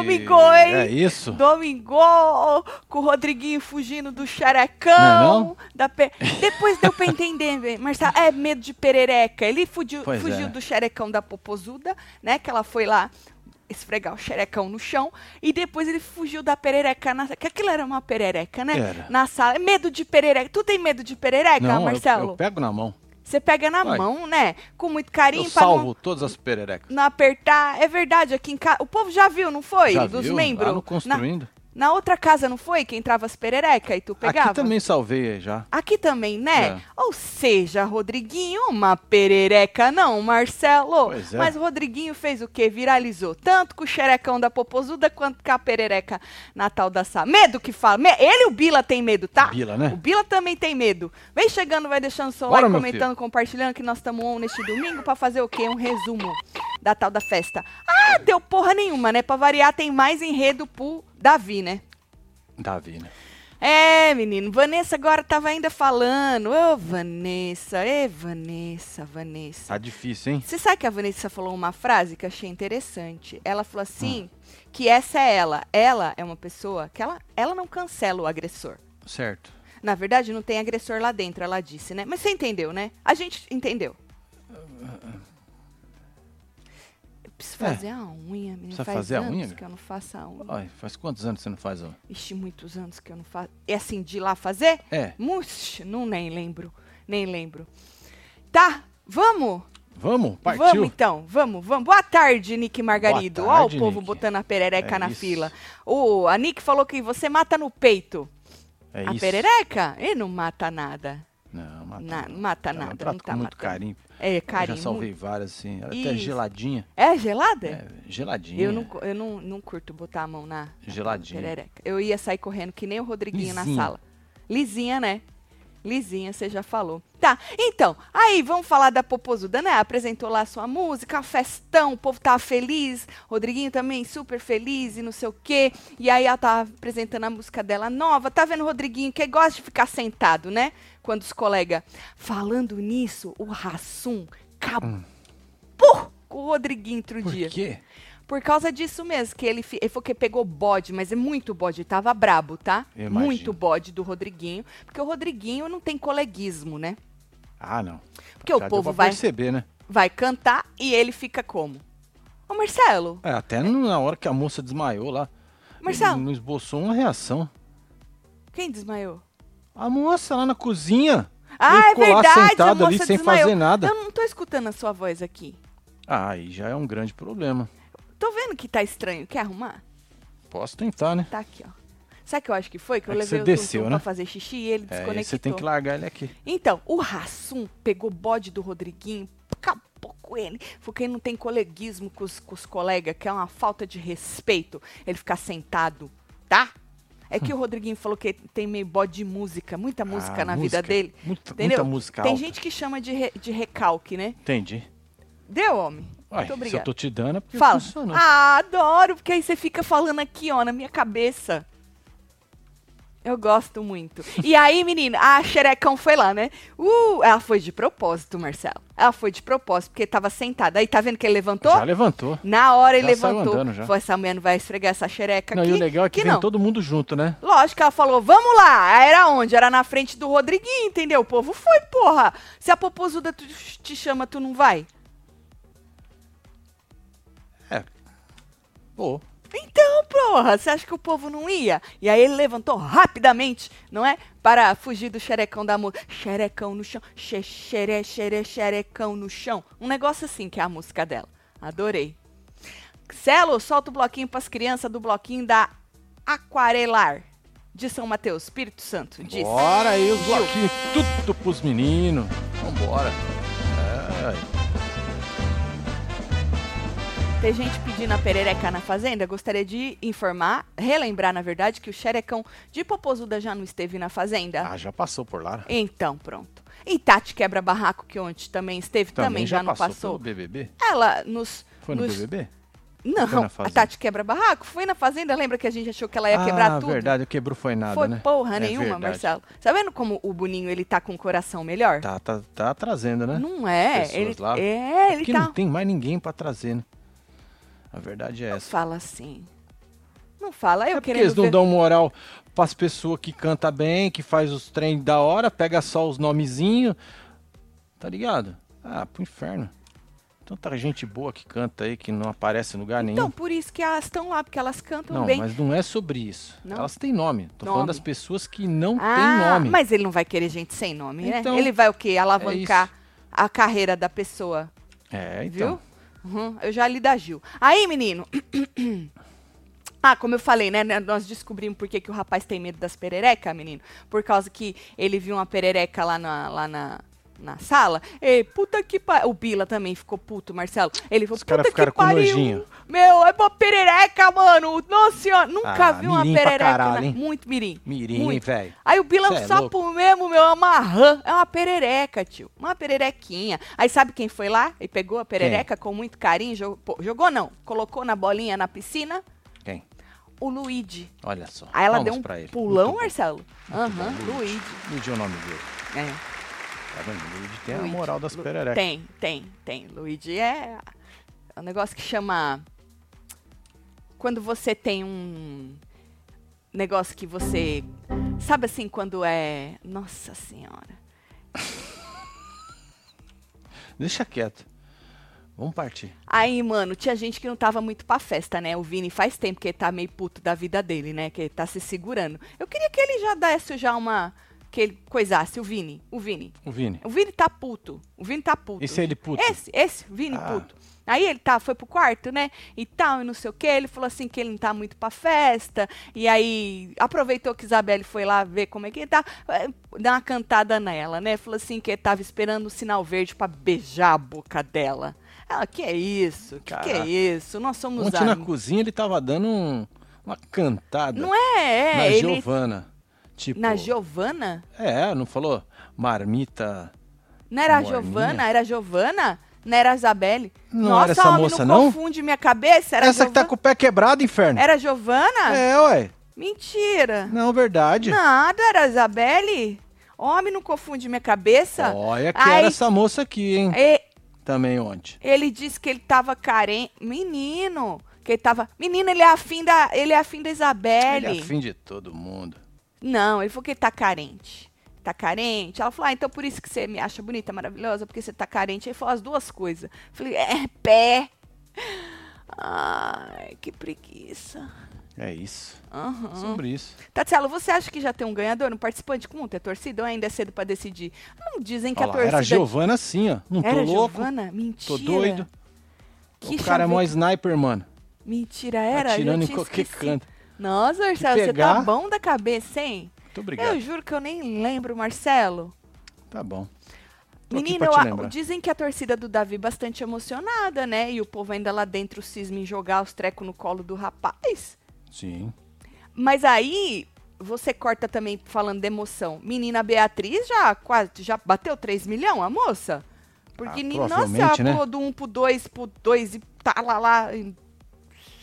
Eita! fi! Domingou, hein? É isso. Domingo com o Rodriguinho fugindo do xerecão. Não é não? Da pe- Depois deu pra entender. Marcelo, é medo de perereca. Ele fugiu, Pois fugiu é. do xerecão da popozuda, né? Que ela foi lá esfregar o xerecão no chão. E depois ele fugiu da perereca. Na... Que aquilo era uma perereca, né? Era. Na sala. Medo de perereca. Tu tem medo de perereca, Não, eu, Marcelo? eu pego na mão. Você pega na Vai. mão, né? Com muito carinho Eu pra não- salvo todas as pererecas. não apertar. É verdade, aqui em casa. O povo já viu, não foi? Já Dos viu? membros. Lá no construindo. na outra casa, não foi? Que entrava as perereca e tu pegava? Aqui também salvei já. Aqui também, né? É. Ou seja, Rodriguinho, uma perereca não, Marcelo. Pois é. Mas o Rodriguinho fez o quê? Viralizou. Tanto com o xerecão da popozuda quanto com a perereca natal da Sá. Medo que fala. Ele e o Bila tem medo, tá? Bila, né? O Bila também tem medo. Vem chegando, vai deixando seu Bora, like, comentando, compartilhando que nós estamos on neste domingo pra fazer o quê? Um resumo da tal da festa. Ah, deu porra nenhuma, né? Pra variar, tem mais enredo pro Davi, né? Davi, né? É, menino, Vanessa agora tava ainda falando. Ô, Vanessa, ê, Vanessa, Vanessa. Tá difícil, hein? Você sabe que a Vanessa falou uma frase que eu achei interessante? Ela falou assim, que essa é ela. Ela é uma pessoa que ela, ela não cancela o agressor. Certo. Na verdade, não tem agressor lá dentro, ela disse, né? Mas você entendeu, né? A gente entendeu. Eu preciso É. fazer a unha, menino. Precisa Faz fazer a anos unha? que eu não faço a unha. Ai, faz quantos anos você não faz, ó? Ixi, muitos anos que eu não faço. É assim, de ir lá fazer? É. Muxi, não nem lembro. Nem lembro. Tá, vamos? Vamos? Partiu? Vamos então, vamos, vamos. Boa tarde, Nick Margarido. Boa Ó o povo Nick. botando a perereca É na isso. fila. O, a Nick falou que você mata no peito. É a isso. perereca? Ele não mata nada. Não, mata Na- não. não mata Ela nada, trata não tá muito matando. carinho. É, Eu carinho. já salvei várias, assim. Ela até é Isso. geladinha. É gelada? É, geladinha. Eu, não, eu não, não curto botar a mão na, na Geladinha. perereca. Eu ia sair correndo que nem o Rodriguinho na Lisinha. sala. Lisinha, né? Lisinha, você já falou. Tá, então, aí vamos falar da Popozuda, né? Apresentou lá a sua música, festão, o povo tava feliz, Rodriguinho também super feliz e não sei o quê. E aí ela tava apresentando a música dela nova. Tá vendo o Rodriguinho que gosta de ficar sentado, né? Quando os colegas. Falando nisso, o Rassum acabou com o Rodriguinho outro Por dia. quê? Por causa disso mesmo, que ele, ele falou que pegou bode, mas é muito bode, tava brabo, tá? Eu imagino. Muito bode do Rodriguinho, porque o Rodriguinho não tem coleguismo, né? Ah, não. Porque o Já deu povo vai, perceber, né? vai cantar e ele fica como? Ô Marcelo, É, até no- na hora que a moça desmaiou lá. Marcelo. Ele não esboçou uma reação. quem desmaiou? A moça lá na cozinha. Ah, é ficou lá verdade, a sentado ali sem desmaiou. fazer nada. Eu não tô escutando a sua voz aqui. Ah, aí já é um grande problema. Tô vendo que tá estranho, quer arrumar? Posso tentar, né? Tá aqui, ó. Sabe o que eu acho que foi? Que eu É que levei você o desceu, né? pra fazer xixi e ele É, desconectou. você tem que largar ele aqui. Então, o Rassum pegou bode do Rodriguinho, acabou com ele. Porque ele não tem coleguismo com os, com os colegas, que é uma falta de respeito ele ficar sentado, tá? É que o Rodriguinho falou que tem meio bode de música, muita música Ah, na música. vida dele. Muita, Entendeu? muita música Tem alta. gente que chama de, re- de recalque, né? Entendi. Deu, homem? Uai, Muito se eu tô te dando é porque Fala. funcionou. Ah, adoro, porque aí você fica falando aqui, ó, na minha cabeça. Eu gosto muito. E aí, menina, a xerecão foi lá, né? Uh, ela foi de propósito, Marcelo. Ela foi de propósito, porque tava sentada. Aí, tá vendo que ele levantou? Já levantou. Na hora ele Já saiu levantou. andando já. Foi, essa mulher não vai esfregar essa xereca Não, aqui. e o legal é que, vem não. todo mundo junto, né? Lógico, ela falou, vamos lá. Aí Era onde? Era na frente do Rodriguinho, entendeu? O povo foi, porra. Se a popozuda tu- te chama, tu não vai? Pô, Então, porra, você acha que o povo não ia? E aí ele levantou rapidamente, não é? Para fugir do xerecão da música. Xerecão no chão, xe, xere, xere, xerecão no chão. Um negócio assim que é a música dela. Adorei. Celo, solta o bloquinho pras crianças do bloquinho da Aquarelar. De São Mateus, Espírito Santo. Diz. bora aí os bloquinhos, tudo pros meninos. Vambora. É, Tem gente pedindo a perereca na fazenda. Gostaria de informar, relembrar, na verdade, que o xerecão de Popozuda já não esteve na fazenda. ah, já passou por lá. Então, pronto. E Tati Quebra Barraco, que ontem também esteve, também, já, não passou, passou. pelo BBB? Ela nos. Foi no nos- BBB? Não, a? Tati Quebra Barraco foi na Fazenda. Lembra que a gente achou que ela ia ah, quebrar tudo? verdade, quebrou foi nada, foi né? porra É nenhuma, verdade. Marcelo. Tá vendo como o Boninho ele tá com o coração melhor? Tá, tá, tá trazendo, né? Não é. Ele, lá. é, ele Porque tá. não tem mais ninguém pra trazer, né? A verdade é Não essa. fala assim. Não fala. Eu É porque querendo eles não ver- dão moral pras pessoas que canta bem, que faz os trem da hora, pega só os nomezinhos. Tá ligado? Ah, pro inferno. Tanta gente boa que canta aí, que não aparece em lugar nenhum. Então, por isso que elas estão lá, porque elas cantam não, bem. mas não é sobre isso. Não? Elas têm nome. Tô Nome. falando das pessoas que não ah, têm nome. mas ele não vai querer gente sem nome, Então, né? Ele vai o quê? Alavancar isso. a carreira da pessoa, É, então. viu? Uhum, eu já li da Gil. Aí, menino. Ah, como eu falei, né? Nós descobrimos por que, que o rapaz tem medo das pererecas, menino. Por causa que ele viu uma perereca lá na, lá na, na sala. E puta que pariu. O Bila também ficou puto, Marcelo. Ele falou, Os caras puta que ficaram com pariu. nojinho. Meu, é uma perereca, mano. Nossa senhora, nunca Ah, vi uma pra perereca. hein? Muito mirim. Mirim, velho. Aí o Bila é um sapo mesmo, meu, é uma rã, é uma perereca, tio. Uma pererequinha. Aí sabe quem foi lá e pegou a perereca com muito carinho? Jogou, jogou não, colocou na bolinha na piscina? Quem? O Luigi. Olha só. Aí ela Palmas deu um pra ele. pulão. Marcelo. Aham, bom, Luigi. Luigi é o nome dele. É, Tá vendo? Luigi tem Luigi. a moral das pererecas. Tem, tem, tem. Luigi é, é um negócio que chama... Quando você tem um negócio que você... Sabe assim, quando é... Nossa Senhora. Deixa quieto. Vamos partir. Aí, mano, tinha gente que não tava muito pra festa, né? O Vini faz tempo que ele tá meio puto da vida dele, né? Que ele tá se segurando. Eu queria que ele já desse já uma. Que ele coisasse, o Vini. O Vini. O Vini. O Vini tá puto. O Vini tá puto. Esse é ele puto? Esse, esse, o Vini Ah. puto. Aí ele tá, foi pro quarto, né? E tal, e não sei o que. Ele falou assim que ele não tá muito pra festa. E aí aproveitou que Isabelle foi lá ver como é que ele tá. eh, Dá uma cantada nela, né? Falou assim que ele tava esperando o sinal verde pra beijar a boca dela. Ela, que é isso? Que que é isso? Nós somos Ontem na cozinha ele tava dando um- uma cantada Não é, é. na ele... Giovana. Tipo, Na Giovana? É, não falou? Marmita. Não era a? Giovana? Era a Giovana? Não era a Isabelle? Não Nossa, era essa homem, moça, não não? confunde minha cabeça. Era Essa que tá com o pé quebrado, inferno. Era a Giovana? É, ué. Mentira. Não, verdade. Nada, era a Isabelle. Homem, não confunde minha cabeça. Olha que era essa moça aqui, hein? E- Também ontem. ele disse que ele tava carente. Menino, que ele tava. Menino, ele é afim da, ele é afim da Isabelle. Ele é afim de todo mundo. Não, ele falou que ele tá carente. Tá carente? Ela falou, ah, então por isso que você me acha bonita, maravilhosa, porque você tá carente. Ele falou as duas coisas. Falei, é pé. Ai, que preguiça. É isso. Aham. Sobre isso. Tatiana, você acha que já tem um ganhador, um participante com é torcida ou ainda é cedo pra decidir? Não dizem que Olha a lá, torcida... era a Giovana assim, ó. Não tô Era louco. Giovana? Mentira. Tô doido. Que o cara é mó sniper, mano. Mentira, era? Atirando em qualquer canto. Nossa, Marcelo, você tá bom da cabeça, hein? Muito obrigado. Eu juro que eu nem lembro, Marcelo. Tá bom. Tô eu a- dizem que a torcida do Davi é bastante emocionada, né? E o povo ainda lá dentro cisma em jogar os trecos no colo do rapaz. Sim. Mas aí você corta também falando de emoção. Menina Beatriz já quase já bateu 3 milhões, a moça? Porque, Ah, nossa, ela né? pulou do 1 pro 2 pro 2 e tá lá, lá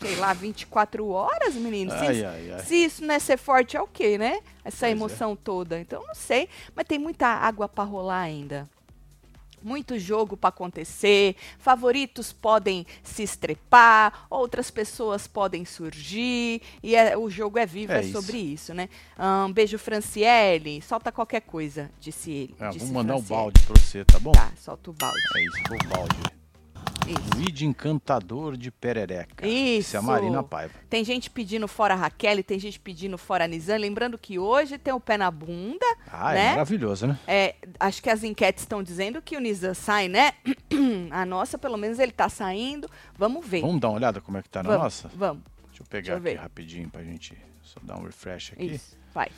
sei lá, 24 horas, menino. Se, Ai, isso- ai, ai. se isso não é ser forte, é o quê, né? Essa Pois é. emoção toda. Então, não sei. Mas tem muita água pra rolar ainda. Muito jogo para acontecer, favoritos podem se estrepar, outras pessoas podem surgir, e é- o jogo é vivo, é, É sobre isso, né? Ahn, beijo, Franciele, solta qualquer coisa, disse ele. Ah, disse vou mandar um Franciele. balde pra você, tá bom? Tá, solta o balde. É isso, o balde. Isso. Luigi Encantador de Perereca. Isso. é a Isso. Marina Paiva. Tem gente pedindo fora a Raquel, tem gente pedindo fora a Nizam. Lembrando que hoje tem o pé na bunda, Ah, né? é maravilhoso, né? É, acho que as enquetes estão dizendo que o Nizam sai, né? A nossa, pelo menos, ele tá saindo. Vamos ver. Vamos dar uma olhada como é que tá na vamos, nossa? Vamos. Deixa eu pegar Deixa eu aqui ver. rapidinho pra gente só dar um refresh aqui. Isso, vai.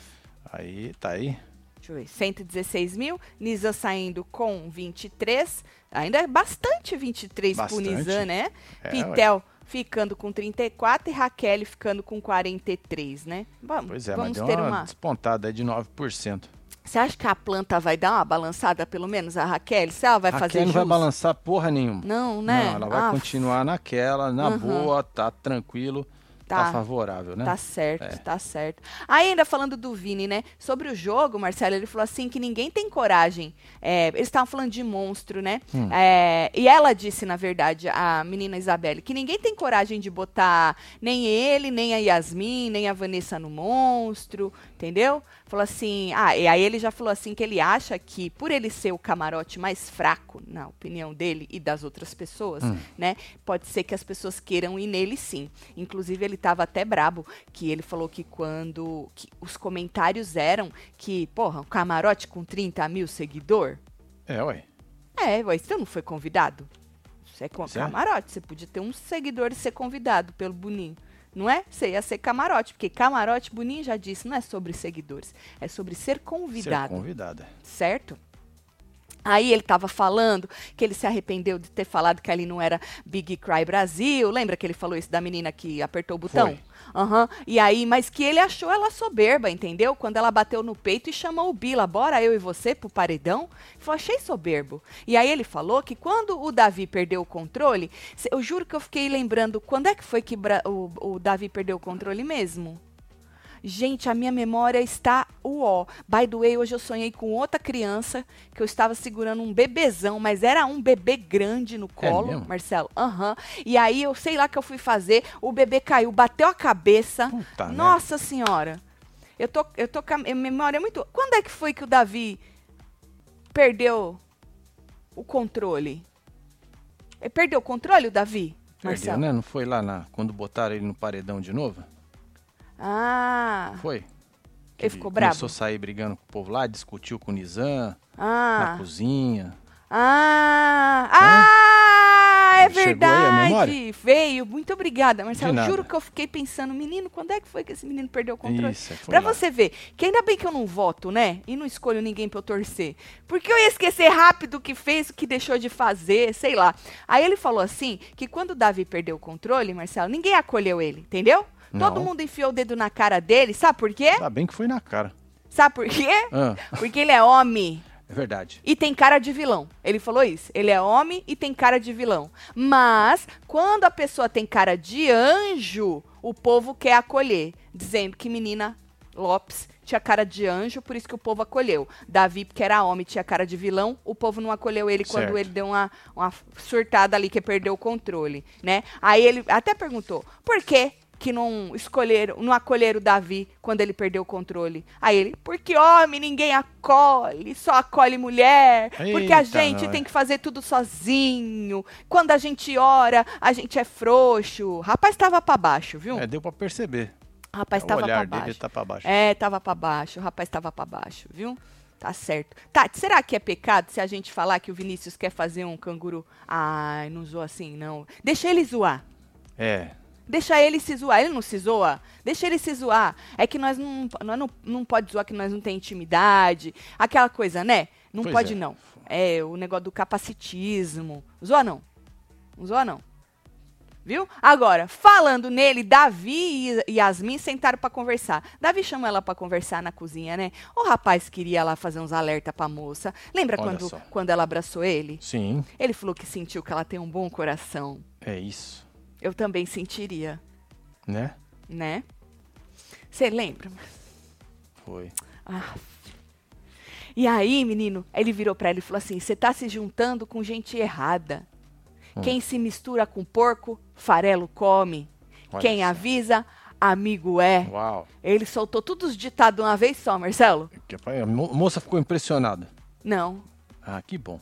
Aí, tá aí. Deixa eu ver. 116 mil. Nizam saindo com 23. Ainda é bastante 23 pro Bastante. Nizam, né? É, Pitel ficando com 34 e Raquel ficando com 43, né? Vamos, Pois é, vamos mas deu ter uma, uma. despontada de 9%. Você acha que a planta vai dar uma balançada, pelo menos, a Raquel? Se ela vai Raquel fazer não jus? vai balançar porra nenhuma. Não, né? Não, ela vai Ah, continuar naquela, na Uhum. boa, tá tranquilo. Tá, Tá. favorável, né? Tá certo, É. tá certo. Aí, ainda falando do Vini, né? Sobre o jogo, Marcelo, ele falou assim que ninguém tem coragem. É, eles estavam falando de monstro, né? Hum. É, e ela disse, na verdade, a menina Isabelle, que ninguém tem coragem de botar nem ele, nem a Yasmin, nem a Vanessa no monstro, entendeu? Falou assim. Ah, e aí ele já falou assim que ele acha que, por ele ser o camarote mais fraco, na opinião dele e das outras pessoas, Hum. né? Pode ser que as pessoas queiram ir nele sim. Inclusive, ele tava até brabo, que ele falou que quando que os comentários eram que, porra, um camarote com 30 mil seguidor? É, ué. É, ué, você não foi convidado? Você é com Certo. camarote, você podia ter um seguidor e ser convidado pelo Boninho. Não é? Você ia ser camarote, porque camarote, Boninho já disse, não é sobre seguidores, é sobre ser Ser convidado convidada. certo? Aí ele tava falando que ele se arrependeu de ter falado que ali não era Big Cry Brasil. Lembra que ele falou isso da menina que apertou o botão? Foi. Aham. E aí, mas que ele achou ela soberba, entendeu? Quando ela bateu no peito e chamou o Bila, bora eu e você pro paredão. Ele falou, achei soberbo. E aí ele falou que quando o Davi perdeu o controle, eu juro que eu fiquei lembrando, quando é que foi que o, o Davi perdeu o controle mesmo? Gente, a minha memória está uó. By the way, hoje eu sonhei com outra criança que eu estava segurando um bebezão, mas era um bebê grande no colo, mesmo? Marcelo. Aham. E aí eu sei lá que eu fui fazer, o bebê caiu, bateu a cabeça. Puta. Nossa senhora. Eu tô, eu tô com a memória muito. Quando é que foi que o Davi perdeu o controle? Ele perdeu o controle, o Davi? Perdeu, Marcelo? né? Não foi lá na, quando botaram ele no paredão de novo? Ah. Foi? Ele ficou bravo? Começou a sair brigando com o povo lá, discutiu com o Nizam, Ah. na cozinha. Ah, ah, é Chegou verdade. Veio. Muito obrigada, Marcelo. Juro que eu fiquei pensando, menino, quando é que foi que esse menino perdeu o controle? Isso, foi Pra lá. você ver, que ainda bem que eu não voto, né? E não escolho ninguém pra eu torcer. Porque eu ia esquecer rápido o que fez, o que deixou de fazer, sei lá. Aí ele falou assim, que quando o Davi perdeu o controle, Marcelo, ninguém acolheu ele, entendeu? Todo Não. mundo enfiou o dedo na cara dele, sabe por quê? Tá bem que foi na cara. Sabe por quê? Ah, Porque ele é homem. é verdade. E tem cara de vilão. Ele falou isso. Ele é homem e tem cara de vilão. Mas, quando a pessoa tem cara de anjo, o povo quer acolher. Dizendo que menina Lopes tinha cara de anjo, por isso que o povo acolheu. Davi, porque era homem, tinha cara de vilão, o povo não acolheu ele quando Certo. ele deu uma, uma surtada ali, que perdeu o controle, né? Aí ele até perguntou, por quê? Que não escolheram, não acolheram o Davi quando ele perdeu o controle. Aí ele, porque homem ninguém acolhe, só acolhe mulher, porque a Eita, gente nós. tem que fazer tudo sozinho. Quando a gente ora, a gente é frouxo. Rapaz tava pra baixo, viu? É, deu pra perceber. O rapaz o tava olhar pra dele baixo. tá pra baixo. É, tava pra baixo. O rapaz tava pra baixo, viu? Tá certo. Tati, será que é pecado se a gente falar que o Vinícius quer fazer um canguru? Ai, não zoa assim, não. Deixa ele zoar. É. Deixa ele se zoar. Ele não se zoa? Deixa ele se zoar. É que nós não, nós não, não pode zoar que nós não tem intimidade. Aquela coisa, né? Não Pois pode, é. não. É o negócio do capacitismo. Zoa não. Não zoa não. Viu? Agora, falando nele, Davi e Yasmin sentaram pra conversar. Davi chamou ela pra conversar na cozinha, né? O rapaz queria lá fazer uns alerta pra moça. Lembra Olha quando, só. quando ela abraçou ele? Sim, Ele falou que sentiu que ela tem um bom coração. é isso. Eu também sentiria, Né? né? Você lembra? Foi. Ah. E aí, menino, ele virou pra ela e falou assim: você tá se juntando com gente errada. Hum. Quem se mistura com porco, farelo come. Olha Quem só. avisa, amigo é. Uau. Ele soltou todos os ditados uma vez só, Marcelo? A mo- moça ficou impressionada. Não. Ah, que bom.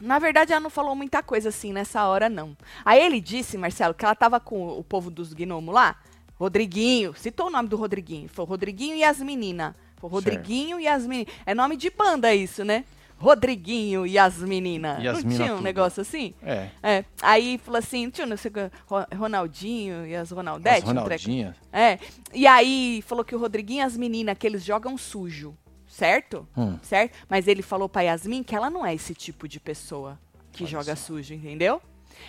Na verdade, ela não falou muita coisa assim nessa hora, não. Aí ele disse, Marcelo, que ela tava com o povo dos gnomos lá. Rodriguinho, citou o nome do Rodriguinho. Foi Rodriguinho e as meninas. Foi Rodriguinho e as meninas. É nome de banda isso, né? Rodriguinho e as meninas. As não mina tinha um tudo. negócio assim? É. É. Aí falou assim, tinha não sei Ronaldinho e as Ronaldete. As um treco. Ronaldinhas. É. E aí falou que o Rodriguinho e as meninas, que eles jogam sujo. Certo? Hum. Certo? Mas ele falou pra Yasmin que ela não é esse tipo de pessoa que Olha joga sujo, entendeu?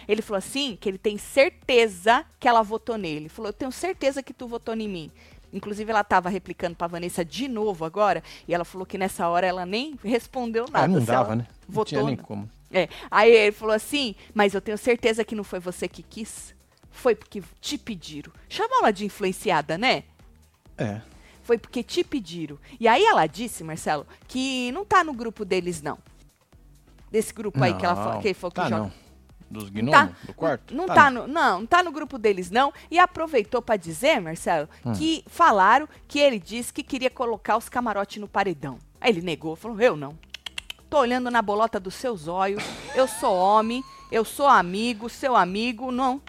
Ele falou assim que ele tem certeza que ela votou nele. Ele falou, eu tenho certeza que tu votou em mim. Inclusive, ela tava replicando pra Vanessa de novo agora, e ela falou que nessa hora ela nem respondeu nada. Ah, não dava, né? Não Votou, tinha nem como. É. Aí ele falou assim, mas eu tenho certeza que não foi você que quis. Foi porque te pediram. Chamou ela de influenciada, né? É. Foi porque te pediram. E aí ela disse, Marcelo, que não tá no grupo deles, não. Desse grupo aí que ela falou que ele falou que tá joga. não. Dos gnomos do quarto? Não tá, no, não, não tá no grupo deles não. E aproveitou pra dizer, Marcelo, Hum. que falaram que ele disse que queria colocar os camarotes no paredão. Aí ele negou, falou: "Eu não. Tô olhando na bolota dos seus olhos. Eu sou homem, eu sou amigo, seu amigo, não.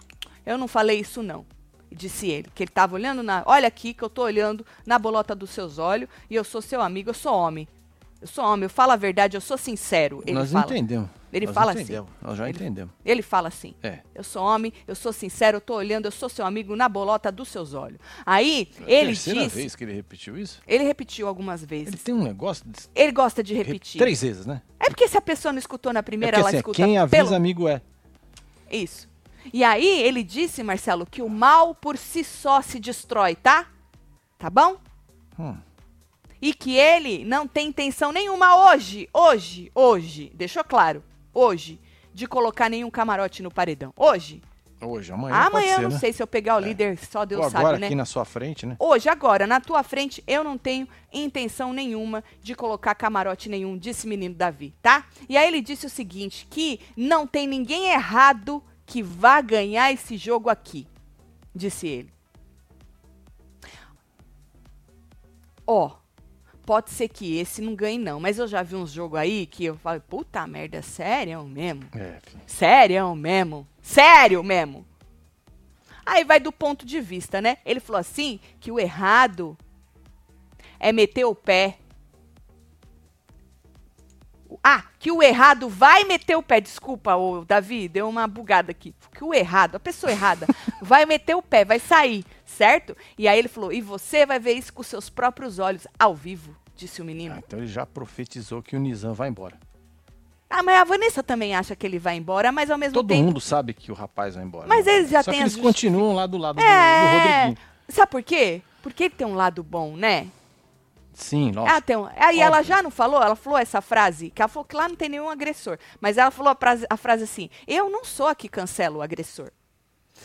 Eu não falei isso não." Disse ele, que ele tava olhando na, olha aqui que eu tô olhando na bolota dos seus olhos e eu sou seu amigo, eu sou homem. Eu sou homem, eu falo a verdade, eu sou sincero. Ele Nós fala. entendemos. Ele Nós fala assim. entendemos. Nós já Ele- entendemos. Ele fala assim. É. Eu sou homem, eu sou sincero, eu tô olhando, eu sou seu amigo na bolota dos seus olhos. Aí, ele Terceira disse. vez que ele repetiu isso? Ele repetiu algumas Ele vezes. tem um negócio de Ele gosta de re- repetir. três vezes, né? É porque se a pessoa não escutou na É primeira, porque ela assim, escuta quem avisa pelo... amigo é. Isso. E aí, ele disse, Marcelo, que o mal por si só se destrói, tá? Tá bom? Hum. E que ele não tem intenção nenhuma hoje, hoje, hoje, deixou claro, hoje, de colocar nenhum camarote no paredão. Hoje. Hoje, amanhã Amanhã pode eu ser, não né? sei se eu pegar o líder, só Deus Ou sabe, agora né? aqui na sua frente, né? Hoje, agora, na tua frente, eu não tenho intenção nenhuma de colocar camarote nenhum, disse menino Davi, tá? E aí ele disse o seguinte, que não tem ninguém errado que vá ganhar esse jogo aqui, disse ele. Ó, pode ser que esse não ganhe não, mas eu já vi uns jogos aí que eu falo, puta merda, sério mesmo? É. Sério mesmo? Sério mesmo? Aí vai do ponto de vista, né? Ele falou assim que o errado é meter o pé. Que o errado vai meter o pé. Desculpa, ô, Davi, deu uma bugada aqui. Que o errado, a pessoa errada, vai meter o pé, vai sair, certo? E aí ele falou: e você vai ver isso com seus próprios olhos, ao vivo, disse o menino. Ah, então ele já profetizou que o Nizam vai embora. Ah, mas a Vanessa também acha que ele vai embora, mas ao mesmo Todo tempo. mundo sabe que o rapaz vai embora. Mas né? eles já Só têm que eles justi- continuam lá do lado do- do, É. Rodriguinho. Sabe por quê? Porque ele tem um lado bom, né? Sim, lógico. Ah, tem um... Aí ela Óbvio. já não falou, ela falou essa frase, que ela falou que lá não tem nenhum agressor. Mas ela falou a frase, a frase assim: eu não sou a que cancelo o agressor.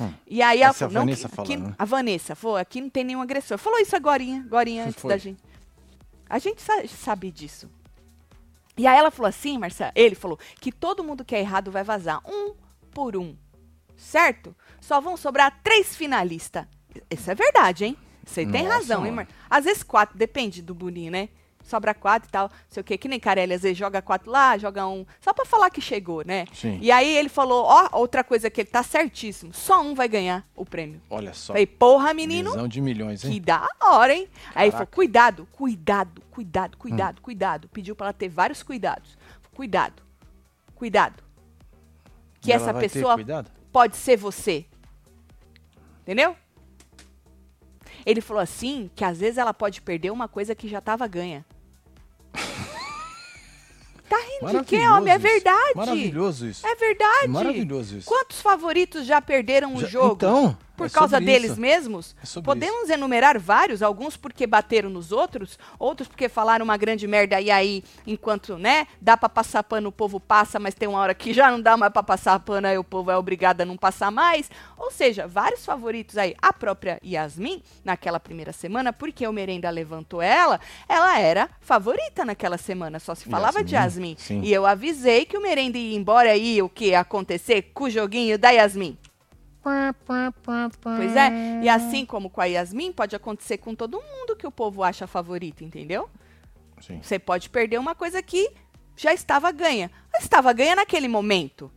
Hum. E aí ela Essa é a falou, não, Vanessa que- falando, que- né? a Vanessa falou, aqui não tem nenhum agressor. Falou isso agorinha, agorinha antes Foi. da gente. A gente sa- sabe disso. E aí ela falou assim, Marcelo, ele falou que todo mundo que é errado vai vazar, um por um, certo? Só vão sobrar três finalistas. Isso é verdade, hein? Você tem Nossa, razão, hein, mano. Mar... Às vezes quatro, depende do boninho, né? Sobra quatro e tal, sei o quê. Que nem Carelli, às vezes joga quatro lá, joga um. Só pra falar que chegou, né? Sim. E aí ele falou, ó, outra coisa que ele tá certíssimo. Só um vai ganhar o prêmio. Olha só. Falei, porra, menino, Visão de milhões, que hein? da hora, hein? Aí ele falou, Caraca. Hum. cuidado, cuidado, cuidado, cuidado, cuidado. Pediu pra ela ter vários cuidados. Cuidado, cuidado. Que ela essa pessoa pode ser você. Entendeu? Ele falou assim, que às vezes ela pode perder uma coisa que já tava ganha. Tá rindo de quê, homem? É isso. verdade. Maravilhoso isso. É verdade. Maravilhoso isso. Quantos favoritos já perderam o Já- jogo? Então, Por é causa deles isso. mesmos? É Podemos enumerar vários, alguns porque bateram nos outros, outros porque falaram uma grande merda e aí, enquanto, né, dá pra passar pano, o povo passa, mas tem uma hora que já não dá mais pra passar pano, aí o povo é obrigado a não passar mais. Ou seja, vários favoritos aí. A própria Yasmin, naquela primeira semana, porque o Merenda levantou ela, ela era favorita naquela semana, só se falava de Yasmin, Yasmin. sim. E eu avisei que o Merenda ia embora aí, o que ia acontecer com o joguinho da Yasmin. Pois é, e assim como com a Yasmin, pode acontecer com todo mundo que o povo acha favorito, entendeu? Sim. Você pode perder uma coisa que já estava ganha. Estava ganha naquele momento.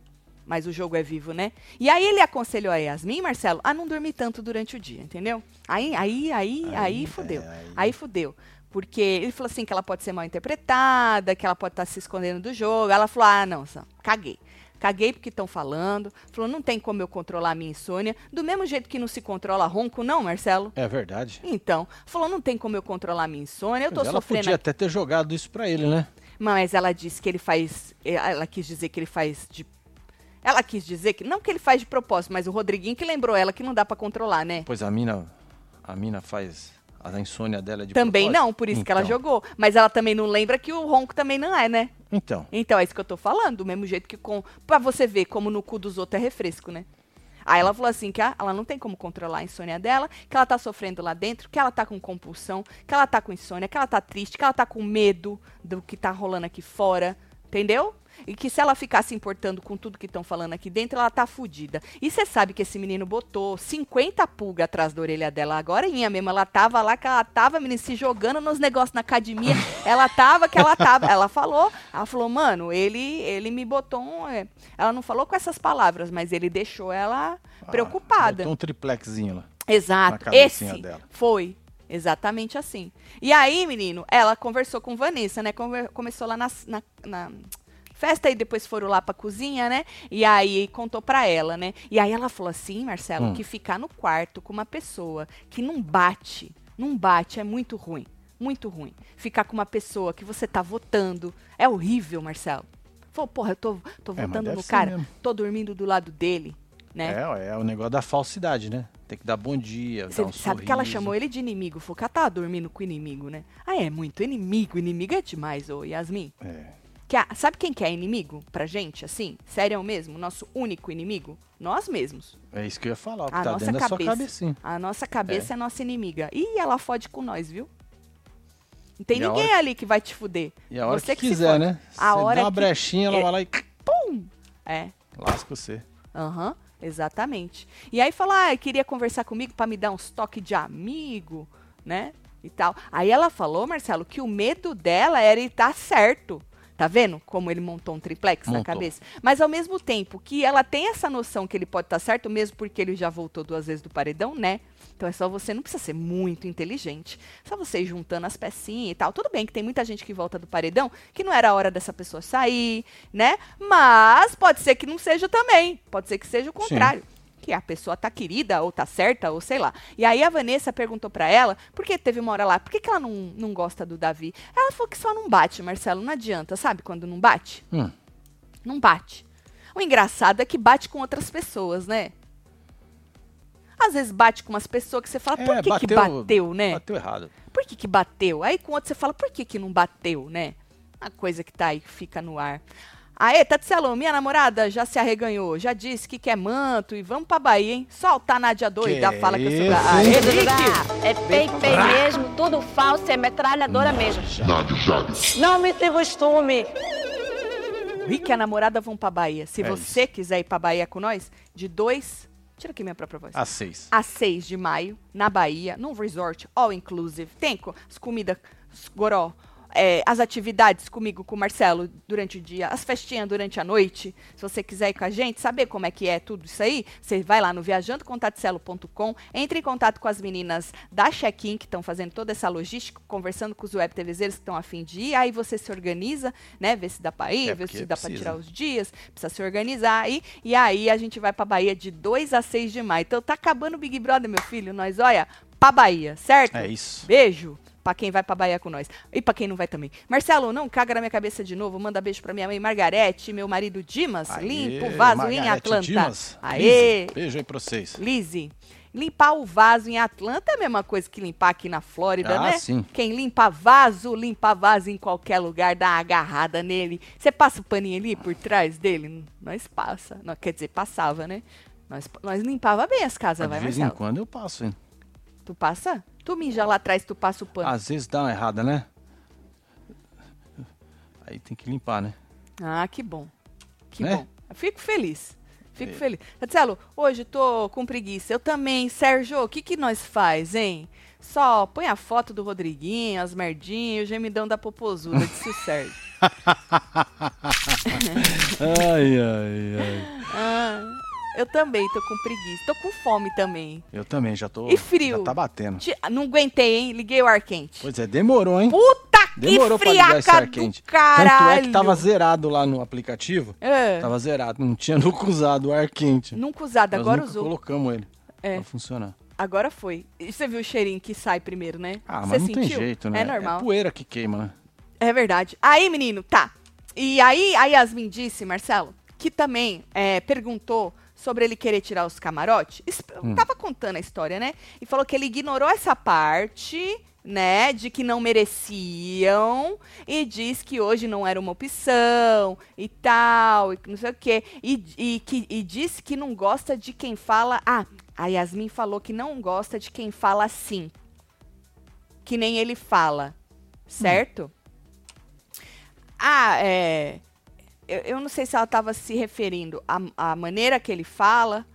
Mas o jogo é vivo, né? E aí ele aconselhou a Yasmin, Marcelo, a não dormir tanto durante o dia, entendeu? Aí, aí, aí, aí, Aí, fudeu. é, aí. aí fudeu. Porque ele falou assim que ela pode ser mal interpretada, que ela pode estar se escondendo do jogo. Ela falou: ah, não, caguei. Caguei porque estão falando. Falou, não tem como eu controlar a minha insônia. Do mesmo jeito que não se controla ronco, não, Marcelo? É verdade. Então, falou, não tem como eu controlar a minha insônia. Eu tô Mas ela sofrendo podia até ter jogado isso pra ele, né? mas ela disse que ele faz. Ela quis dizer que ele faz de. Ela quis dizer que. Não que ele faz de propósito, mas o Rodriguinho que lembrou ela que não dá pra controlar, né? Pois a mina, a mina faz a insônia dela é de também propósito. não, por isso que ela Então, jogou. Mas ela também não lembra que o ronco também não é, né? Então, Então, é isso que eu tô falando. Do mesmo jeito que com. Pra você ver como no cu dos outros é refresco, né? Aí ela falou assim que a- ela não tem como controlar a insônia dela, que ela tá sofrendo lá dentro, que ela tá com compulsão, que ela tá com insônia, que ela tá triste, que ela tá com medo do que tá rolando aqui fora, entendeu? E que se ela ficar se importando com tudo que estão falando aqui dentro, ela tá fudida. E você sabe que esse menino botou 50 pulgas atrás da orelha dela agora, mesmo. Ela tava lá, que ela tava, menina, se jogando nos negócios na academia. ela tava, que ela tava. Ela falou, ela falou, mano, ele, ele me botou um. é, Ela não falou com essas palavras, mas ele deixou ela preocupada. Botou um triplexinho lá. Exato. na Esse dela. foi. Exatamente assim. E aí, menino, ela conversou com Vanessa, né? Conver- começou lá nas- na, na festa e depois foram lá pra cozinha, né? E aí contou pra ela, né? E aí ela falou assim, Marcelo, Hum. que ficar no quarto com uma pessoa que não bate, não bate, é muito ruim. Muito ruim. Ficar com uma pessoa que você tá votando. É horrível, Marcelo. Falou, porra, eu tô, tô É, votando deve no cara, mesmo. tô dormindo do lado dele, né? É, é o negócio da falsidade, né? Tem que dar bom dia, Você dar um sabe que ela sorriso. chamou ele de inimigo. Falou tava dormindo com o inimigo, né? Ah, é muito inimigo. Inimigo é demais, ô Yasmin. É. Que a- sabe quem que é inimigo pra gente, assim? Sério mesmo? Nosso único inimigo? Nós mesmos. É isso que eu ia falar, o que A tá nossa dentro da sua cabeça. cabecinha. A nossa cabeça é, nossa inimiga. E ela fode com nós, viu? Não tem E ninguém hora- ali que vai te fuder. E a hora Você que que se quiser, né? A Você hora dá uma que- brechinha, ela é- vai lá e Pum! É. lasca você. Aham, exatamente. E aí falou, ah, queria conversar comigo pra me dar uns toques de amigo, né? E tal. Aí ela falou, Marcelo, que o medo dela era estar certo. Tá vendo como ele montou um triplex na Montou. cabeça? Mas ao mesmo tempo que ela tem essa noção que ele pode estar certo, mesmo porque ele já voltou duas vezes do paredão, né? Então é só você, não precisa ser muito inteligente. Só você ir juntando as pecinhas e tal. Tudo bem que tem muita gente que volta do paredão que não era a hora dessa pessoa sair, né? Mas pode ser que não seja também. Pode ser que seja o contrário. Que a pessoa tá querida, ou tá certa, ou sei lá. E aí a Vanessa perguntou pra ela, porque teve uma hora lá, por que, que ela não, não gosta do Davi? Ela falou que só não bate, Marcelo, não adianta, sabe quando não bate? Hum. Não bate. O engraçado é que bate com outras pessoas, né? Às vezes bate com umas pessoas que você fala, por É, que, que bateu, né? Bateu errado. Por que, que bateu? Aí com outro você fala, por que, que não bateu, né? A coisa que tá aí, que fica no ar. Aê, Tatselo, minha namorada já se arreganhou, já disse que quer manto e vamos pra Bahia, hein? Solta a Nádia doida, Que fala que eu sou... isso, da- Aê! É pei-pei mesmo, tudo falso, é metralhadora mesmo. Não me se costume. Rick e a namorada vão pra Bahia. Se É você quiser ir pra Bahia com nós, de 2... Tira aqui minha própria voz. A seis. a 6 de maio, na Bahia, num resort all inclusive. Tem as comidas, os goró, é, as atividades comigo, com o Marcelo, durante o dia, as festinhas durante a noite. Se você quiser ir com a gente, saber como é que é tudo isso aí, você vai lá no viajandocontaticelo.com, entre em contato com as meninas da Check-in, que estão fazendo toda essa logística, conversando com os web TVzeiros que estão a fim de ir, aí você se organiza, né, vê se dá pra ir, É, vê se dá pra precisa. tirar os dias, precisa se organizar aí, e aí a gente vai pra Bahia de 2 a 6 de maio. Então tá acabando o Big Brother, meu filho, nós, olha, pra Bahia, certo? É isso. Beijo pra quem vai pra Bahia com nós. E pra quem não vai também. Marcelo, não caga na minha cabeça de novo. Manda beijo pra minha mãe Margarete, meu marido Dimas. Aê, limpa o vaso em Margarete Atlanta. Dimas. Aê! Beijo aí pra vocês. Lizzy. Limpar o vaso em Atlanta é a mesma coisa que limpar aqui na Flórida, Ah, né? sim. Quem limpa vaso, limpa vaso em qualquer lugar, dá uma agarrada nele. Você passa o paninho ali por trás dele? Nós passa. Não, quer dizer, passava, né? Nós, nós limpava bem as casas, vai, de vez em quando eu passo, hein? Tu passa? Tu mija lá atrás, tu passa o pano. Às vezes dá uma errada, né? Aí tem que limpar, né? Ah, que bom. Que Né? bom. Eu Fico feliz. Fico É. feliz. Marcelo, hoje tô com preguiça. Eu também. Sérgio, o que que nós faz, hein? Só põe a foto do Rodriguinho, as merdinhas, o gemidão da popozuda, disse o Sérgio. Ai, ai, ai. Ah, eu também tô com preguiça. Tô com fome também. Eu também já tô. E frio? Já tá batendo. Ti- Não aguentei, hein? Liguei o ar quente. Pois é, demorou, hein? Puta que Demorou pra ligar esse ar quente. caralho. Tanto é que tava zerado lá no aplicativo. É, Tava zerado. Não tinha nunca usado o ar quente. nunca usado, Nós agora nunca usou. colocamos ele É. pra funcionar. Agora foi. E você viu o cheirinho que sai primeiro, né? Ah, Você mas não sentiu? tem jeito, né? É normal. É poeira que queima, né? É verdade. Aí, menino, tá. E aí, a Yasmin disse, Marcelo, que também é, perguntou sobre ele querer tirar os camarotes. Es- Hum. Tava contando a história, né? E falou que ele ignorou essa parte né, de que não mereciam e diz que hoje não era uma opção e tal, e não sei o quê. E, e, que, e disse que não gosta de quem fala. Ah, a Yasmin falou que não gosta de quem fala assim. Que nem ele fala. Certo? Hum. Ah, é. Eu, eu, não sei se ela estava se referindo à, à maneira que ele fala,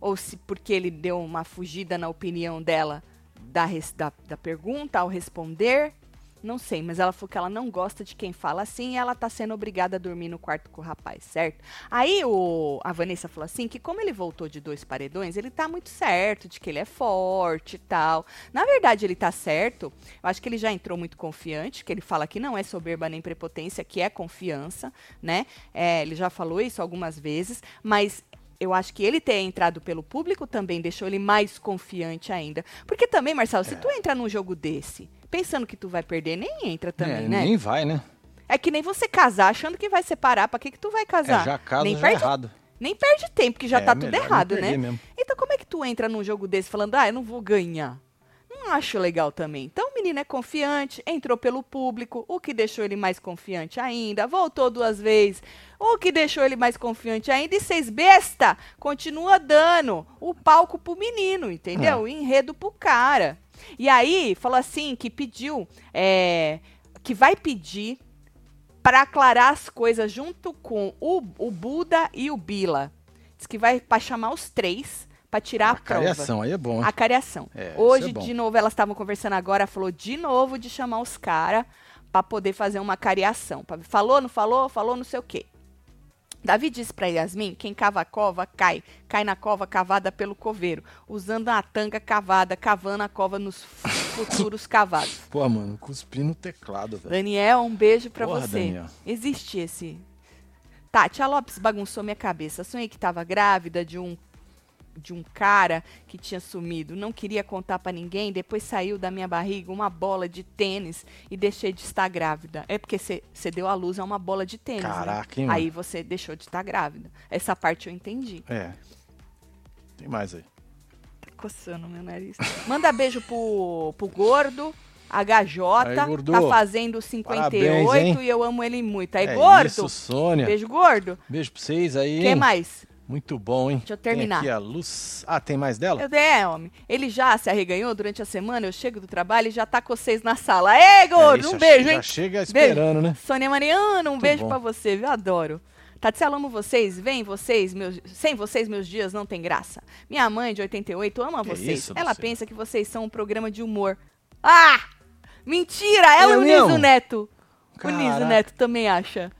ou se porque ele deu uma fugida na opinião dela da, da, da pergunta ao responder. Não sei, mas ela falou que ela não gosta de quem fala assim e ela tá sendo obrigada a dormir no quarto com o rapaz, certo? Aí o, a Vanessa falou assim que como ele voltou de dois paredões, ele tá muito certo de que ele é forte e tal. Na verdade, ele tá certo. Eu acho que ele já entrou muito confiante, que ele fala que não é soberba nem prepotência, que é confiança, né? É, ele já falou isso algumas vezes, mas eu acho que ele ter entrado pelo público também deixou ele mais confiante ainda. Porque também, Marcelo, é. se tu entra num jogo desse, pensando que tu vai perder, nem entra também, é, né? Nem vai, né? É que nem você casar achando que vai separar. Pra que que tu vai casar? É, já casa nem já perde, errado. Nem perde tempo, que já é, tá tudo errado, né? Mesmo. Então como é que tu entra num jogo desse falando, ah, eu não vou ganhar? Não acho legal também. Então o menino é confiante, entrou pelo público, o que deixou ele mais confiante ainda, voltou duas vezes, o que deixou ele mais confiante ainda, e seis besta, continua dando o palco pro menino, entendeu? É. O enredo pro cara. E aí, falou assim, que pediu, é, que vai pedir para aclarar as coisas junto com o, o Buda e o Bila. Diz que vai para chamar os três para tirar a, a prova. A cariação aí é bom. A cariação. É, Hoje, é de novo, elas estavam conversando agora, falou de novo de chamar os caras para poder fazer uma cariação. Falou, não falou? Falou não sei o quê. Davi disse para Yasmin: quem cava a cova cai, cai na cova cavada pelo coveiro, usando a tanga cavada, cavando a cova nos futuros cavados. Pô, mano, cuspi no teclado, velho. Daniel, um beijo para você. Daniel. Existe esse. Tati, a Lopes bagunçou minha cabeça. Sonhei que tava grávida de um de um cara que tinha sumido. Não queria contar para ninguém. Depois saiu da minha barriga uma bola de tênis e deixei de estar grávida. É porque você deu a luz a uma bola de tênis. Né? Caraca, né? Aí você deixou de estar grávida. Essa parte eu entendi. É. Tem mais aí. Tá coçando meu nariz. Manda beijo pro, pro gordo. HJ aí, tá fazendo 58 Parabéns, e eu amo ele muito. Aí, é gordo. Isso, Sônia. Beijo, gordo. Beijo pra vocês aí. O que mais? Muito bom, hein? Deixa eu terminar. Tem aqui a luz. Ah, tem mais dela? Eu, é, homem. Ele já se arreganhou durante a semana, eu chego do trabalho e já tá com vocês na sala. Ei, gordo, é, um beijo, já hein? Já chega esperando, beijo. né? Sônia Mariana, um Muito beijo para você, viu? Adoro. Tatiana, amo vocês. Vem vocês, meus... sem vocês meus dias não tem graça. Minha mãe, de 88, ama que vocês. Isso, Ela pensa que vocês são um programa de humor. Ah! Mentira! Ela e o Niso Neto. Caraca. O Niso Neto também acha.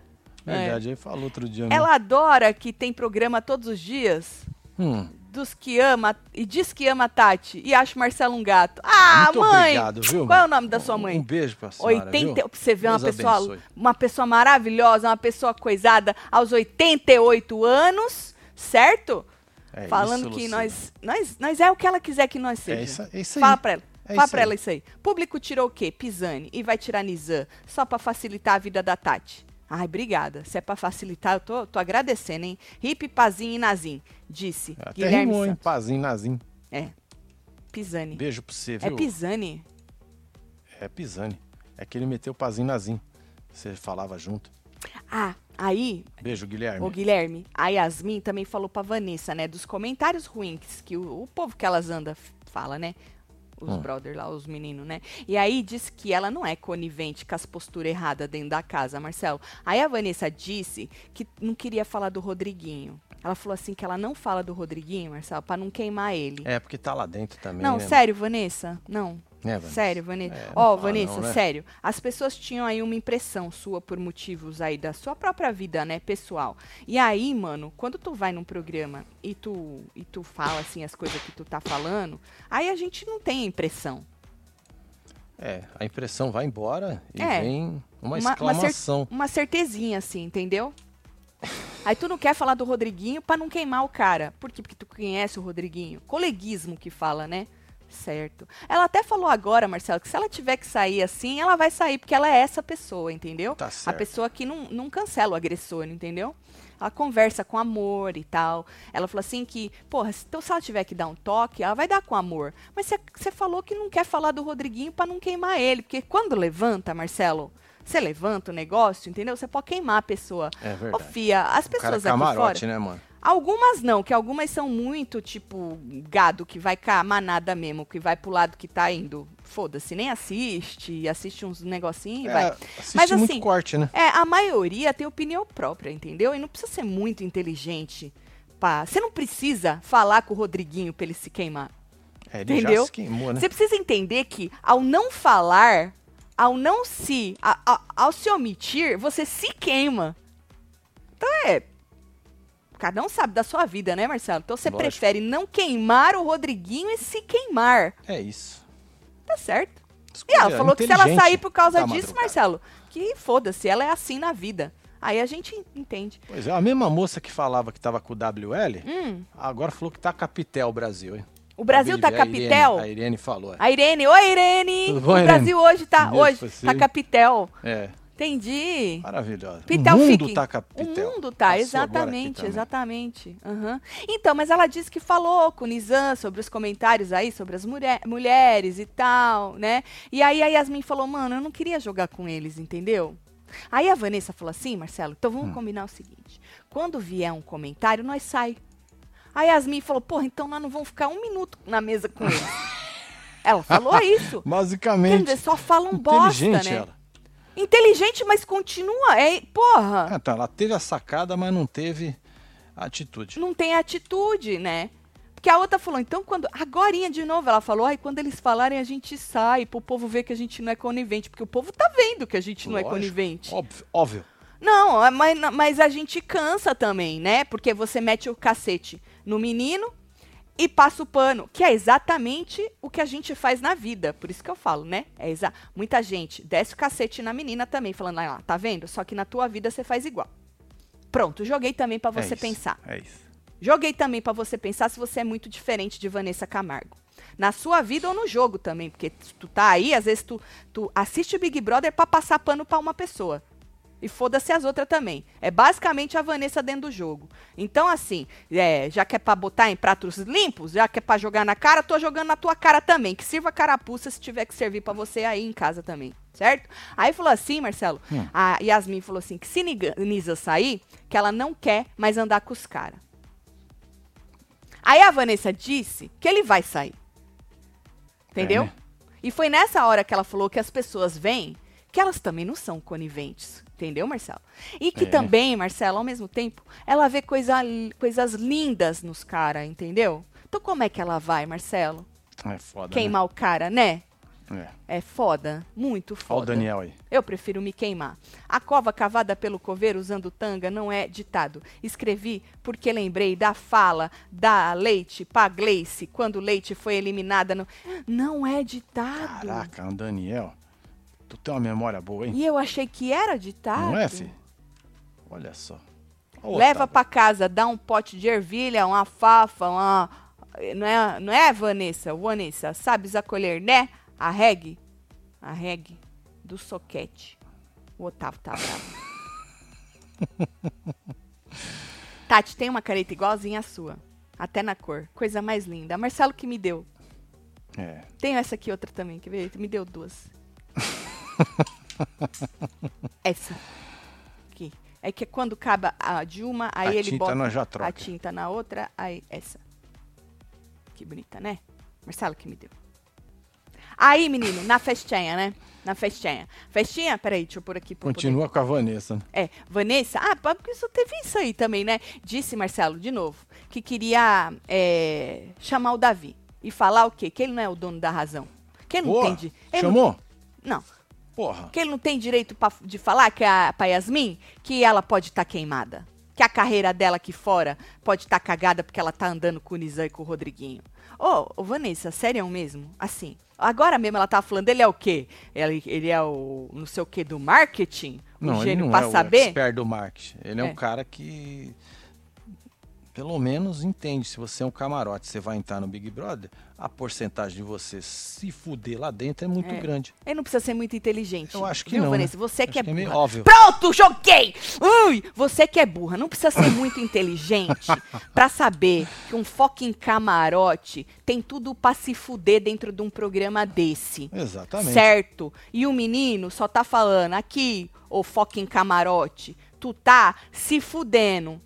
Verdade, é. aí falou outro dia. Né? Ela adora que tem programa todos os dias. Hum. Dos que ama e diz que ama a Tati e acha Marcelo um gato. Ah, Muito mãe! Obrigado, viu? Qual é o nome da sua mãe? Um beijo pra senhora, 80, viu? Você vê uma pessoa, uma pessoa maravilhosa, uma pessoa coisada aos 88 anos, certo? É Falando isso, que nós, nós, nós é o que ela quiser que nós seja. É isso, é isso aí. Fala pra ela. É Fala pra aí. ela isso aí. Público tirou o quê? Pisani. E vai tirar Nizam. Só pra facilitar a vida da Tati. Ai, obrigada. Se é para facilitar, eu tô, tô agradecendo, hein? Hip, Pazin e Nazim, disse Até Guilherme rimou? Pazin e Nazim. É. Pisani. Beijo pra você, é viu? É Pisani? É Pisani. É que ele meteu Pazin e Nazim. Você falava junto. Ah, aí... Beijo, Guilherme. O Guilherme. A Yasmin também falou pra Vanessa, né? Dos comentários ruins que o, o povo que elas andam fala, né? Os hum. brothers lá, os meninos, né? E aí disse que ela não é conivente com as posturas erradas dentro da casa, Marcelo. Aí a Vanessa disse que não queria falar do Rodriguinho. Ela falou assim que ela não fala do Rodriguinho, Marcelo, para não queimar ele. É, porque tá lá dentro também. Não, né? sério, Vanessa? Não. É. Sério, Vanessa. É, Ó, oh, Vanessa, não, né? sério. As pessoas tinham aí uma impressão sua por motivos aí da sua própria vida, né, pessoal. E aí, mano, quando tu vai num programa e tu e tu fala assim as coisas que tu tá falando, aí a gente não tem a impressão. É, a impressão vai embora e é, vem uma, exclamação. Uma, cer uma certezinha assim, entendeu? Aí tu não quer falar do Rodriguinho para não queimar o cara. Por quê? Porque tu conhece o Rodriguinho. Coleguismo que fala, né? Certo. Ela até falou agora, Marcelo, que se ela tiver que sair assim, ela vai sair, porque ela é essa pessoa, entendeu? Tá certo. A pessoa que não, não cancela o agressor, entendeu? Ela conversa com amor e tal. Ela falou assim que, porra, se, então, se ela tiver que dar um toque, ela vai dar com amor. Mas você falou que não quer falar do Rodriguinho para não queimar ele. Porque quando levanta, Marcelo, você levanta o negócio, entendeu? Você pode queimar a pessoa. É verdade. Ô, Fia, as pessoas o cara é camarote, aqui fora... né, mano? Algumas não, que algumas são muito, tipo, gado que vai a manada mesmo, que vai pro lado que tá indo. Foda-se, nem assiste, assiste uns negocinhos e É, vai. assiste Mas muito assim, corte, né? É, a maioria tem opinião própria, entendeu? E não precisa ser muito inteligente. Pá. Você não precisa falar com o Rodriguinho pra ele se queimar. É, ele entendeu? já se queimou, né? Você precisa entender que ao não falar, ao não se. a- a- ao se omitir, você se queima. Então é. Cada um sabe da sua vida, né, Marcelo? Então você Lógico. prefere não queimar o Rodriguinho e se queimar. É isso. Tá certo. E Escolha ela falou que se ela sair por causa da disso, madrugada. Marcelo, que foda-se, ela é assim na vida. Aí a gente entende. Pois é, a mesma moça que falava que tava com o WL, Hum, agora falou que tá capitel o Brasil, hein? o Brasil tá capitel? A Irene, a Irene falou. é. A Irene, oi Irene! Tudo bom, o Irene? Brasil hoje tá, Deus hoje, tá capitel. É, Entendi. maravilhosa. Pitel o mundo fique. tá capitel. O mundo tá, Passou aqui exatamente, exatamente. Aham. Então, mas ela disse que falou com o Nizam sobre os comentários aí, sobre as mulher- mulheres e tal, né? E aí a Yasmin falou, mano, eu não queria jogar com eles, entendeu? Aí a Vanessa falou assim, Marcelo, então Hum. vamos combinar o seguinte. Quando vier um comentário, nós sai. A Yasmin falou, porra, então nós não vamos ficar um minuto na mesa com eles. ela falou isso. Quer Basicamente. dizer, só falam bosta, né? ela. Inteligente, mas continua. É, porra. Ah, tá, ela teve a sacada, mas não teve atitude. não tem atitude, né? Porque a outra falou, então quando. Agorinha de novo, ela falou, ai, quando eles falarem, a gente sai, pro povo ver que a gente não é conivente. Porque o povo tá vendo que a gente não é Lógico, conivente. Óbvio, óbvio. Não, mas, mas a gente cansa também, né? Porque você mete o cacete no menino e passa o pano, que é exatamente o que a gente faz na vida. Por isso que eu falo, né? É exa Muita gente desce o cacete na menina também, falando, ah, lá, tá vendo? Só que na tua vida você faz igual. Pronto, joguei também pra É você isso, pensar. É isso. Joguei também pra você pensar se você é muito diferente de Vanessa Camargo. Na sua vida ou no jogo também, porque tu tá aí, às vezes tu, tu assiste o Big Brother pra passar pano pra uma pessoa. E foda-se as outras também. É basicamente a Vanessa dentro do jogo. Então, assim, é, já que é pra botar em pratos limpos, já que é pra jogar na cara, tô jogando na tua cara também. Que sirva carapuça se tiver que servir pra você aí em casa também, certo? Aí falou assim, Marcelo, Hum. a Yasmin falou assim, que se Nisa sair, que ela não quer mais andar com os caras. Aí a Vanessa disse que ele vai sair. Entendeu? É, né? E foi nessa hora que ela falou que as pessoas veem que elas também não são coniventes. Entendeu, Marcelo? E que É. também, Marcelo, ao mesmo tempo, ela vê coisa, coisas lindas nos caras, entendeu? Então como é que ela vai, Marcelo? É foda. Queimar o cara, né? Né? É. É foda. Muito Olha o foda. Daniel aí. Eu prefiro me queimar. A cova cavada pelo coveiro usando tanga não é ditado. Escrevi porque lembrei da fala da Leite pra Gleice quando Leite foi eliminada. No... Não é ditado. Caraca, o Daniel. Tu tem uma memória boa, hein? E eu achei que era ditado. Não é, fi? Olha só. Ó, Leva pra casa, dá um pote de ervilha, uma fafa, uma. Não é, não é Vanessa? Vanessa, sabes acolher, né? A reg. A reg do soquete. O Otávio tá bravo. Tati, tem uma careta igualzinha à sua. Até na cor. Coisa mais linda. Marcelo que me deu. É. Tenho essa aqui outra também, quer ver? Me deu duas. essa. Aqui. É que quando acaba a de uma, aí A ele bota a tinta na outra, aí essa. Que bonita, né? Marcelo que me deu. Aí, menino, na festinha, né? Na festinha. Festinha? Peraí, deixa eu pôr aqui. eu poder- Continua com a Vanessa. né? é, Vanessa, ah, porque só teve isso aí também, né? Disse Marcelo, de novo, que queria é, chamar o Davi e falar o quê? Que ele não é o dono da razão. Que ele não Boa. tem de, ele não- Chamou? Não, Porra. que ele não tem direito pra- de falar que a pra Yasmin que ela pode estar queimada. Que a carreira dela aqui fora pode estar cagada porque ela tá andando com o Nizam e com o Rodriguinho. Ô, ô, Vanessa, sério mesmo? Assim, agora mesmo ela tava falando, ele é o quê? Ele, ele é o não sei o quê do marketing? O Não, ele não pra é o saber? expert do marketing. Ele é, É. um cara que pelo menos entende, se você é um camarote, você vai entrar no Big Brother, a porcentagem de você se fuder lá dentro é muito É. grande. Ele não precisa ser muito inteligente. Eu acho que viu, não, Vanessa? né? Você que é que é burra. óbvio. Pronto, joguei! Ui! Você que é burra, não precisa ser muito inteligente pra saber que um fucking camarote tem tudo pra se fuder dentro de um programa desse. Exatamente. Certo? E o menino só tá falando aqui, ô fucking camarote, tu tá se fudendo.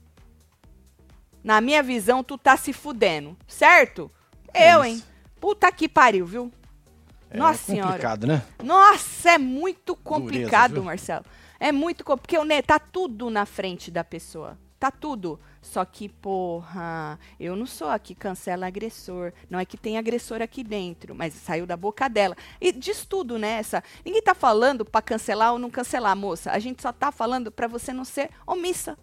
Na minha visão, tu tá se fudendo, certo? É Eu, hein? Puta que pariu, viu? É Nossa senhora. complicado, né? Nossa, é muito complicado, viu? Marcelo. É muito complicado, porque né, tá tudo na frente da pessoa. Tá tudo. Só que, porra, eu não sou aqui cancela agressor. Não é que tem agressor aqui dentro, mas saiu da boca dela. E diz tudo nessa. Ninguém tá falando pra cancelar ou não cancelar, moça. A gente só tá falando pra você não ser omissa.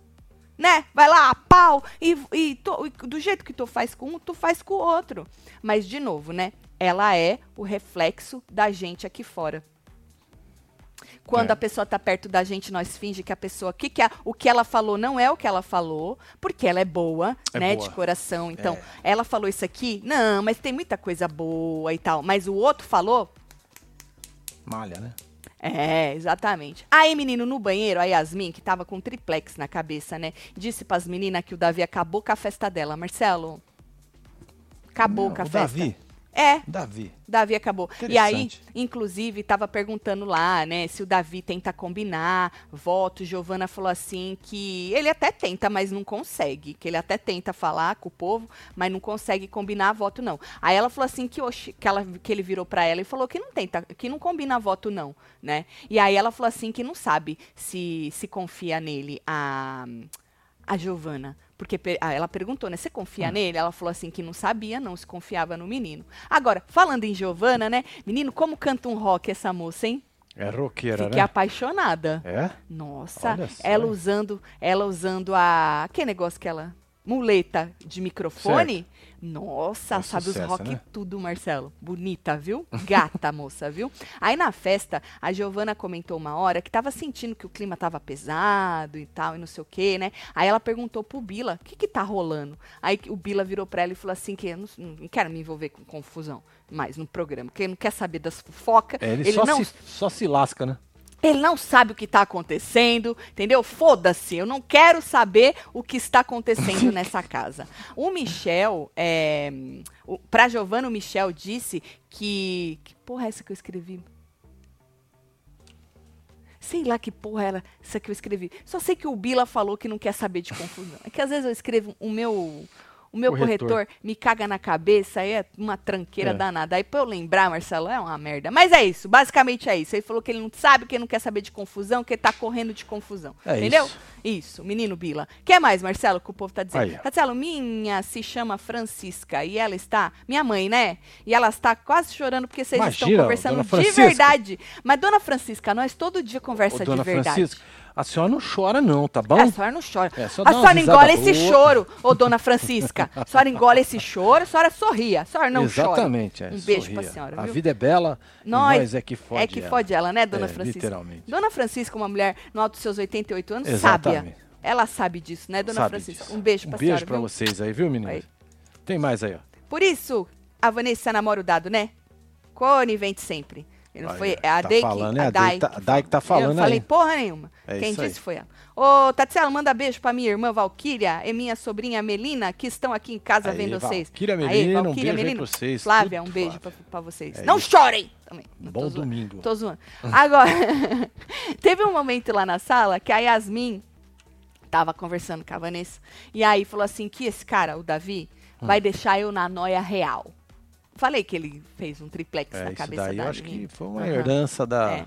Né? Vai lá, pau, e, e e do jeito que tu faz com um, tu faz com o outro. Mas, de novo, né? Ela é o reflexo da gente aqui fora. Quando É. a pessoa tá perto da gente, nós finge que a pessoa, que que a- o que ela falou não é o que ela falou, porque ela é boa, É né, boa. de coração. Então, É. ela falou isso aqui, não, mas tem muita coisa boa e tal. Mas o outro falou, Malha, né? É, exatamente. Aí, menino, no banheiro, a Yasmin, que tava com um triplex na cabeça, né? Disse pras meninas que o Davi acabou com a festa dela. Marcelo, acabou Não, com a o festa. Davi, É, Davi. Davi acabou. E aí, inclusive, tava perguntando lá, né, se o Davi tenta combinar voto. Giovana falou assim que ele até tenta, mas não consegue. Que ele até tenta falar com o povo, mas não consegue combinar voto, não. Aí ela falou assim que, oxi, que, ela, que ele virou pra ela e falou que não tenta, que não combina voto, não, né? E aí ela falou assim que não sabe se, se confia nele, a, a Giovana. Porque ah, ela perguntou, né? Você confia Hum. nele? Ela falou assim que não sabia, não se confiava no menino. Agora, falando em Giovana, né? Menino, como canta um rock essa moça, hein? É roqueira, Fiquei né? apaixonada. É? Nossa, ela usando, ela usando a que negócio que ela muleta de microfone. Nossa, É sabe sucesso, os rock né? tudo, Marcelo. Bonita, viu? Gata, moça, viu? Aí na festa, a Giovana comentou uma hora que tava sentindo que o clima tava pesado e tal, e não sei o quê, né? Aí ela perguntou pro Bila, o que que tá rolando? Aí o Bila virou pra ela e falou assim que eu não, não quero me envolver com confusão mais no programa, porque ele não quer saber das fofocas. É, ele, só, não se, só se lasca, né? Ele não sabe o que está acontecendo, entendeu? Foda-se, eu não quero saber o que está acontecendo nessa casa. O Michel, é, o, pra Giovana, o Michel disse que. Que porra é essa que eu escrevi? Sei lá que porra era essa que eu escrevi. Só sei que o Bila falou que não quer saber de confusão. É que às vezes eu escrevo o meu. O meu Corretor. corretor, me caga na cabeça, aí é uma tranqueira É. danada. Aí pra eu lembrar, Marcelo, é uma merda. Mas é isso, basicamente é isso. Ele falou que ele não sabe, que ele não quer saber de confusão, que ele tá correndo de confusão. É entendeu? isso. Isso, menino Bila. Quer mais, Marcelo, que o povo tá dizendo? Aí. Marcelo, minha se chama Francisca e ela está, minha mãe, né? E ela está quase chorando porque vocês estão Imagina, conversando dona de verdade. Mas, dona Francisca, nós todo dia conversa Ô, de verdade. Francisca, a senhora não chora não, tá bom? É, a senhora não chora. É, só a senhora engole esse choro, ô dona Francisca. A senhora engole esse choro, a senhora sorria. A senhora não Exatamente, é. chora. Um beijo sorria. pra senhora, A viu? vida é bela Nós- nós é que fode é que ela. fode ela, né, dona É, Francisca? literalmente. Dona Francisca, uma mulher no alto dos seus 88 anos, Exatamente. sábia. Ela sabe disso, né, dona Sabe Francisca? disso. Um beijo pra Um beijo senhora, pra viu? vocês aí, viu, meninas? Tem mais aí, ó. Por isso, a Vanessa namora o dado, né? Conivente sempre. Não Aí, foi ó, a tá Dai falando, que, é a Dai tá- que a Dai que tá falando Eu falei aí. porra nenhuma. É Quem isso aí. disse foi ela. Ô, Tatiana, manda beijo pra minha irmã Valquíria e minha sobrinha Melina, que estão aqui em casa Aí, vendo vocês. Valquíria, Aí, Melina, um Valquíria, beijo aí Melina. pra vocês. Flávia, um beijo pra, Flávia. pra vocês. É Não isso. chorem! Também. Não Bom tô zoando. domingo. Tô zoando. Agora, teve um momento lá na sala que a Yasmin tava conversando com a Vanessa. E aí falou assim: que esse cara, o Davi, Hum. vai deixar eu na noia real. Falei que ele fez um triplex É, na isso cabeça daí da eu acho que foi uma Aham. herança da, É.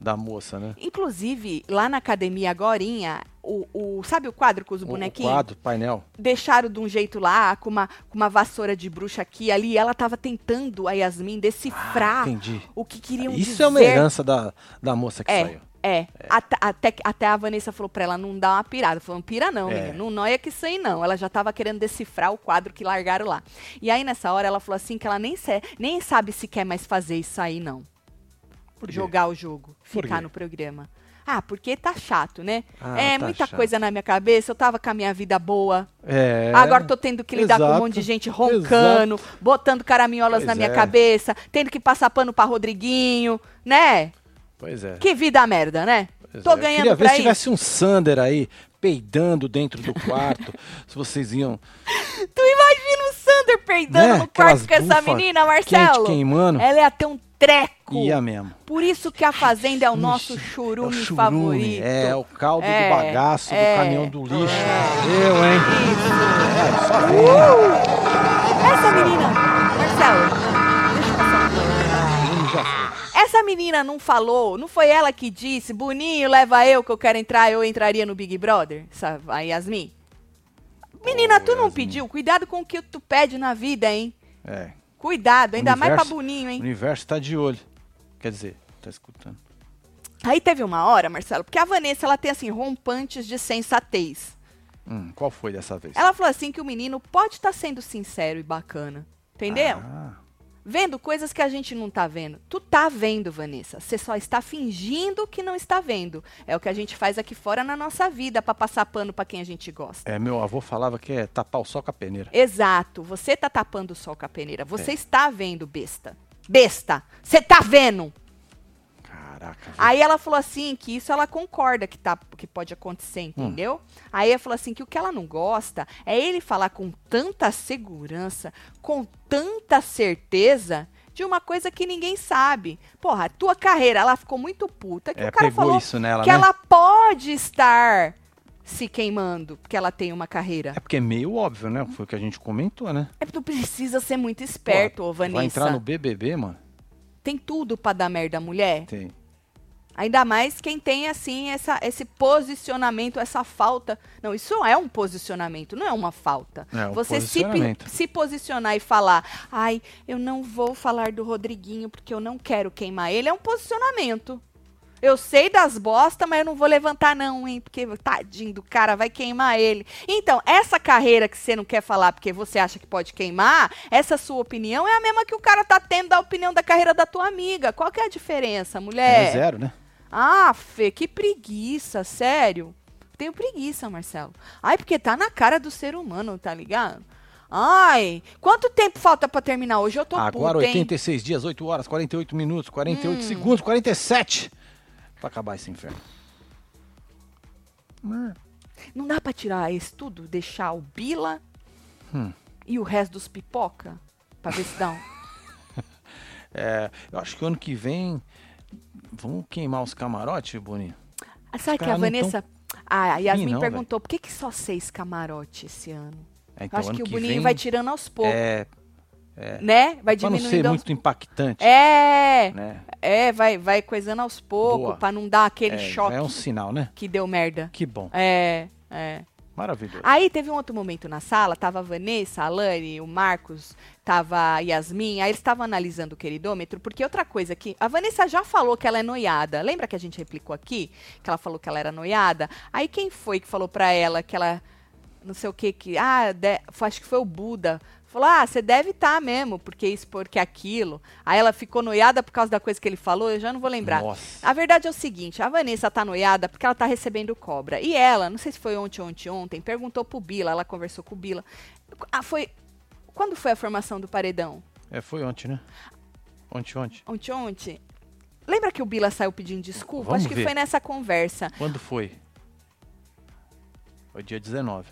da moça, né? Inclusive, lá na academia agorinha, o, o, sabe o quadro com os O- bonequinhos? O quadro, painel. Deixaram de um jeito lá, com uma, com uma vassoura de bruxa aqui ali. e ela tava tentando, a Yasmin, decifrar Ah, o que queriam Isso dizer. é uma herança da, da moça que É, saiu. É. Até, até, até a Vanessa falou pra ela não dar uma pirada. Falou, pira não, É. menina. Não noia que isso aí não. Ela já tava querendo decifrar o quadro que largaram lá. E aí, nessa hora, ela falou assim que ela nem, se- nem sabe se quer mais fazer isso aí, não. Por? Jogar o jogo, ficar no programa. Ah, porque tá chato, né? Ah, é tá muita chato. coisa na minha cabeça. Eu tava com a minha vida boa. É. Agora tô tendo que lidar com um exato, monte de gente roncando, botando caraminholas Pois na minha é. cabeça, tendo que passar pano pra Rodriguinho, né? Pois é. Que vida merda, né? Pois Tô é. Eu ganhando Queria ver pra se isso. tivesse um Sander aí, peidando dentro do quarto. se vocês iam. Tu imagina o Sander peidando Né? no quarto Aquelas com essa menina, Marcelo? quente queimando. Ela ia ter um treco. Ia mesmo. Por isso que a Fazenda é o nosso Ixi, churume, é o churume, favorito. É, o caldo É, do bagaço é, do caminhão do lixo. é. Eu, hein? É, só. Uh! Essa menina, Marcelo, deixa eu passar um plano. Hum, já foi. Essa menina não falou, não foi ela que disse, Boninho, leva eu que eu quero entrar, eu entraria no Big Brother? A Yasmin? Menina, Ô, tu não Yasmin. pediu? Cuidado com o que tu pede na vida, hein? É. Cuidado, ainda mais pra Universo- Boninho, O hein? universo tá de olho. Quer dizer, tá escutando. Aí teve uma hora, Marcelo, porque a Vanessa, ela tem assim, rompantes de sensatez. Hum, qual foi dessa vez? Ela falou assim que o menino pode estar sendo sincero e bacana. Entendeu? Ah, Vendo coisas que a gente não tá vendo. Tu tá vendo, Vanessa. Você só está fingindo que não está vendo. É o que a gente faz aqui fora na nossa vida pra passar pano pra quem a gente gosta. é, meu avô falava que é tapar o sol com a peneira. Exato. Você tá tapando o sol com a peneira. Você É. está vendo, besta. Besta. Você tá vendo. Caraca. viu? Aí ela falou assim que isso ela concorda que, tá, que pode acontecer, entendeu? Aí ela falou assim que o que ela não gosta é ele falar com tanta segurança, com tanta certeza de uma coisa que ninguém sabe. Porra, a tua carreira, ela ficou muito puta que É, o cara falou nela, que né? ela pode estar se queimando porque ela tem uma carreira. É porque é meio óbvio, né? Foi o que a gente comentou, né? É porque tu precisa ser muito esperto, ô Vanessa. Vai entrar no BBB, mano? Tem tudo pra dar merda, mulher. Tem. Ainda mais quem tem, assim, essa, esse posicionamento, essa falta. Não, isso é um posicionamento, não é uma falta. É um Você se, se posicionar e falar, ai, eu não vou falar do Rodriguinho porque eu não quero queimar ele, é um posicionamento. Eu sei das bosta, mas eu não vou levantar não, hein? Porque tadinho do cara, vai queimar ele. Então, essa carreira que você não quer falar porque você acha que pode queimar, essa sua opinião é a mesma que o cara tá tendo da opinião da carreira da tua amiga. Qual que é a diferença, mulher? É zero, né? Ah, Fê, que preguiça, sério. Tenho preguiça, Marcelo. Ai, porque tá na cara do ser humano, tá ligado? Ai, quanto tempo falta pra terminar hoje? Eu tô Agora hein? 86 dias, 8 horas, 48 minutos, 48 Hum. segundos, 47. Pra acabar esse inferno. Não dá pra tirar isso tudo? Deixar o Bila Hum. e o resto dos pipoca? Pra ver se dá um... É, eu acho que ano que vem vamos queimar os camarotes, Boninho. Ah, Sabe que a Vanessa... Ah, a Yasmin não, perguntou, por que, que só seis camarote esse ano? É, então, acho ano que o que Boninho vem, vai tirando aos poucos, É, né? Vai pra não ser diminuindo aos... muito impactante, É, né? é, vai, vai coisando aos poucos, Boa. pra não dar aquele É, choque é um sinal, né? que deu merda. Que bom. É, é. Maravilhoso. Aí teve um outro momento na sala, tava a Vanessa, a Lani, o Marcos, tava a Yasmin, aí eles estavam analisando o queridômetro, porque outra coisa que a Vanessa já falou que ela é noiada. Lembra que a gente replicou aqui? Que ela falou que ela era noiada? Aí quem foi que falou pra ela que ela não sei o que que, ah, de- acho que foi o Buda. Falou: "Ah, você deve estar mesmo, porque isso, porque aquilo". Aí ela ficou noiada por causa da coisa que ele falou, eu já não vou lembrar. Nossa. A verdade é o seguinte, a Vanessa tá noiada porque ela tá recebendo cobra. E ela, não sei se foi ontem, ontem, ontem, perguntou pro Bila, ela conversou com o Bila. Ah, foi... Quando foi a formação do paredão? É, foi ontem, né? Ontem, ontem. Ontem, ontem? Lembra que o Bila saiu pedindo desculpa? Vamos Acho que ver. foi nessa conversa. Quando foi? Foi dia 19.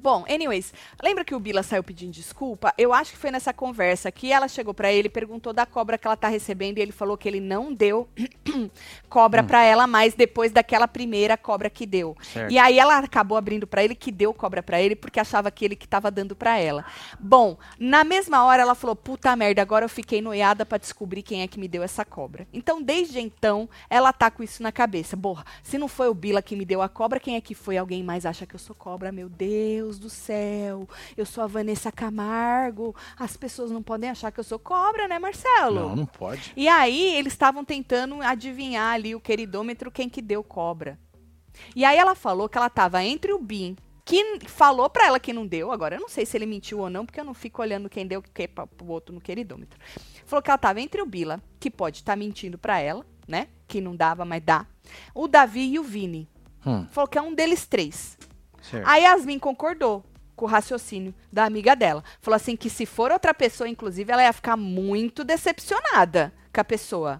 Bom, anyways, lembra que o Bila saiu pedindo desculpa? Eu acho que foi nessa conversa que ela chegou pra ele perguntou da cobra que ela tá recebendo e ele falou que ele não deu cobra pra ela mais depois daquela primeira cobra que deu. Certo. E aí ela acabou abrindo pra ele que deu cobra pra ele porque achava que ele que tava dando pra ela. Bom, na mesma hora ela falou: "Puta merda, agora eu fiquei noiada pra descobrir quem é que me deu essa cobra". Então, desde então, ela tá com isso na cabeça. Porra, se não foi o Bila que me deu a cobra, quem é que foi? Alguém mais acha que eu sou cobra? Meu Deus do céu. Eu sou a Vanessa Camargo. As pessoas não podem achar que eu sou cobra, né, Marcelo? Não, não pode. E aí eles estavam tentando adivinhar ali o queridômetro quem que deu cobra. E aí ela falou que ela tava entre o Bin, que falou pra ela que não deu, agora eu não sei se ele mentiu ou não, porque eu não fico olhando quem deu o que pra- pro outro no queridômetro. Falou que ela tava entre o Bila, que pode estar mentindo pra ela, né? Que não dava, mas dá. O Davi e o Vini. Hum, Falou que é um deles três. Certo. A Yasmin concordou com o raciocínio da amiga dela. Falou assim que se for outra pessoa, inclusive, ela ia ficar muito decepcionada com a pessoa.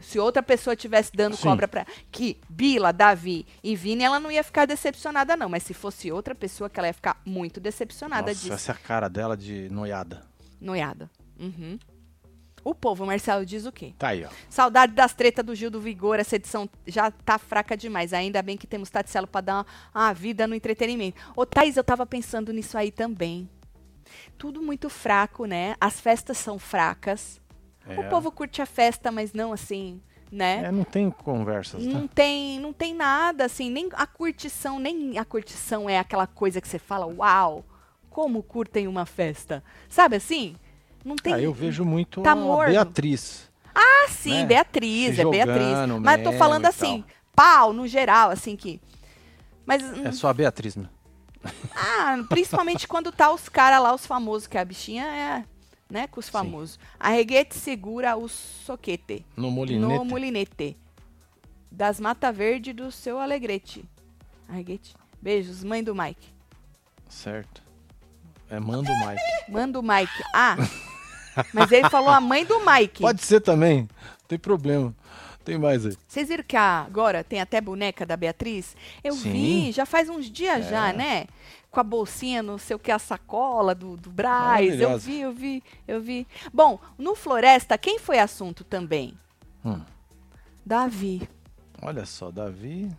Se outra pessoa tivesse dando Sim. cobra pra. Que Bila, Davi e Vini, ela não ia ficar decepcionada, não. Mas se fosse outra pessoa, que ela ia ficar muito decepcionada Nossa, disso. essa é a cara dela de noiada. Noiada. Uhum. O povo, Marcelo, diz o quê? Tá aí, ó. Saudade das tretas do Gil do Vigor. Essa edição já tá fraca demais. Ainda bem que temos Taticelo pra dar uma, uma vida no entretenimento. Ô, Thaís, eu tava pensando nisso aí também. Tudo muito fraco, né? As festas são fracas. É, O povo curte a festa, mas não assim, né? é, não tem conversas, Não tá? tem, não tem nada assim, nem a curtição, nem a curtição é aquela coisa que você fala, uau, como curtem uma festa. Sabe assim? Não tem. Ah, eu vejo muito tá a. Beatriz. Ah, sim, né? Beatriz, é Beatriz. Mas eu tô falando assim, pau, no geral, assim que. Mas, hum, É só a Beatriz, né? ah, principalmente quando tá os caras lá, os famosos, que a bichinha é, né, com os famosos. Arreguete segura o soquete. No molinete. No mulinete. Das Mata Verde do seu Alegrete. Arreguete. Beijos, mãe do Mike. Certo. É manda o Mike. Manda o Mike. Ah, mas ele falou a mãe do Mike. Pode ser também. Não tem problema. Tem mais aí. Vocês viram que agora tem até boneca da Beatriz? Eu Sim. vi, já faz uns dias já, É. né? Com a bolsinha, não sei o que, a sacola do, do Braz. Eu vi, eu vi, eu vi. Bom, no Floresta, quem foi assunto também? Hum. Davi. Olha só, Davi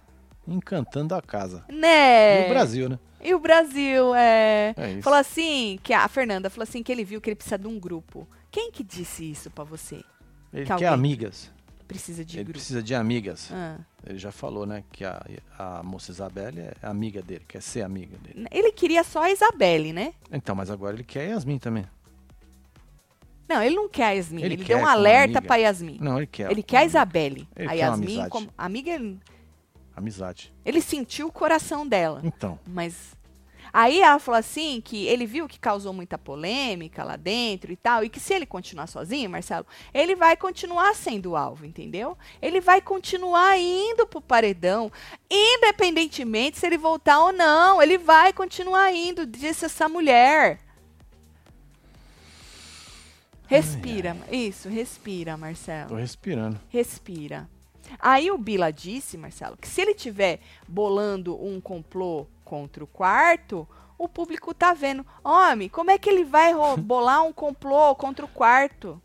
encantando a casa. Né? E o Brasil, né? E o Brasil, é. É. Falou assim, que a, a Fernanda falou assim que ele viu que ele precisa de um grupo. Quem que disse isso pra você? Ele Que quer amigas. Precisa de Ele grupo. precisa de amigas. Ah. Ele já falou, né? Que a, a moça Isabelle é amiga dele, quer ser amiga dele. Ele queria só a Isabelle, né? Então, mas agora ele quer Yasmin também. Não, ele não quer a Yasmin. Ele Ele, deu um alerta pra Yasmin. Não, ele quer. Ele quer a Isabelle. Ele a Yasmin, como amiga, ele- Amizade. ele sentiu o coração dela. Então, Mas. Aí ela falou assim que ele viu que causou muita polêmica lá dentro e tal, e que se ele continuar sozinho, Marcelo, ele vai continuar sendo alvo, entendeu? Ele vai continuar indo pro paredão, independentemente se ele voltar ou não, ele vai continuar indo, disse essa mulher. Respira, isso, respira, tô Marcelo. respirando. Respira. Aí o Bila disse, Marcelo, que se ele tiver bolando um complô contra o quarto, o público tá vendo. Homem, como é que ele vai bolar um complô contra o quarto?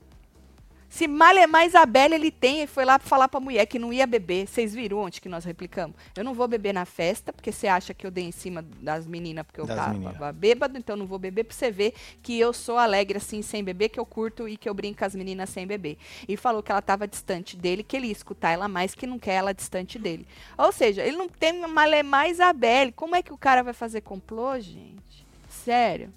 Se Malemar Isabelle ele tem, ele foi lá falar pra mulher que não ia beber. Vocês viram ontem que nós replicamos? Eu não vou beber na festa, porque você acha que eu dei em cima das meninas porque eu Das tava meninas. bêbado, então não vou beber pra você ver que eu sou alegre assim sem beber, que eu curto e que eu brinco com as meninas sem beber. E falou que ela tava distante dele, que ele ia escutar ela mais, que não quer ela distante dele. Ou seja, ele não tem Malemar Isabelle. Como é que o cara vai fazer complô, gente? Sério.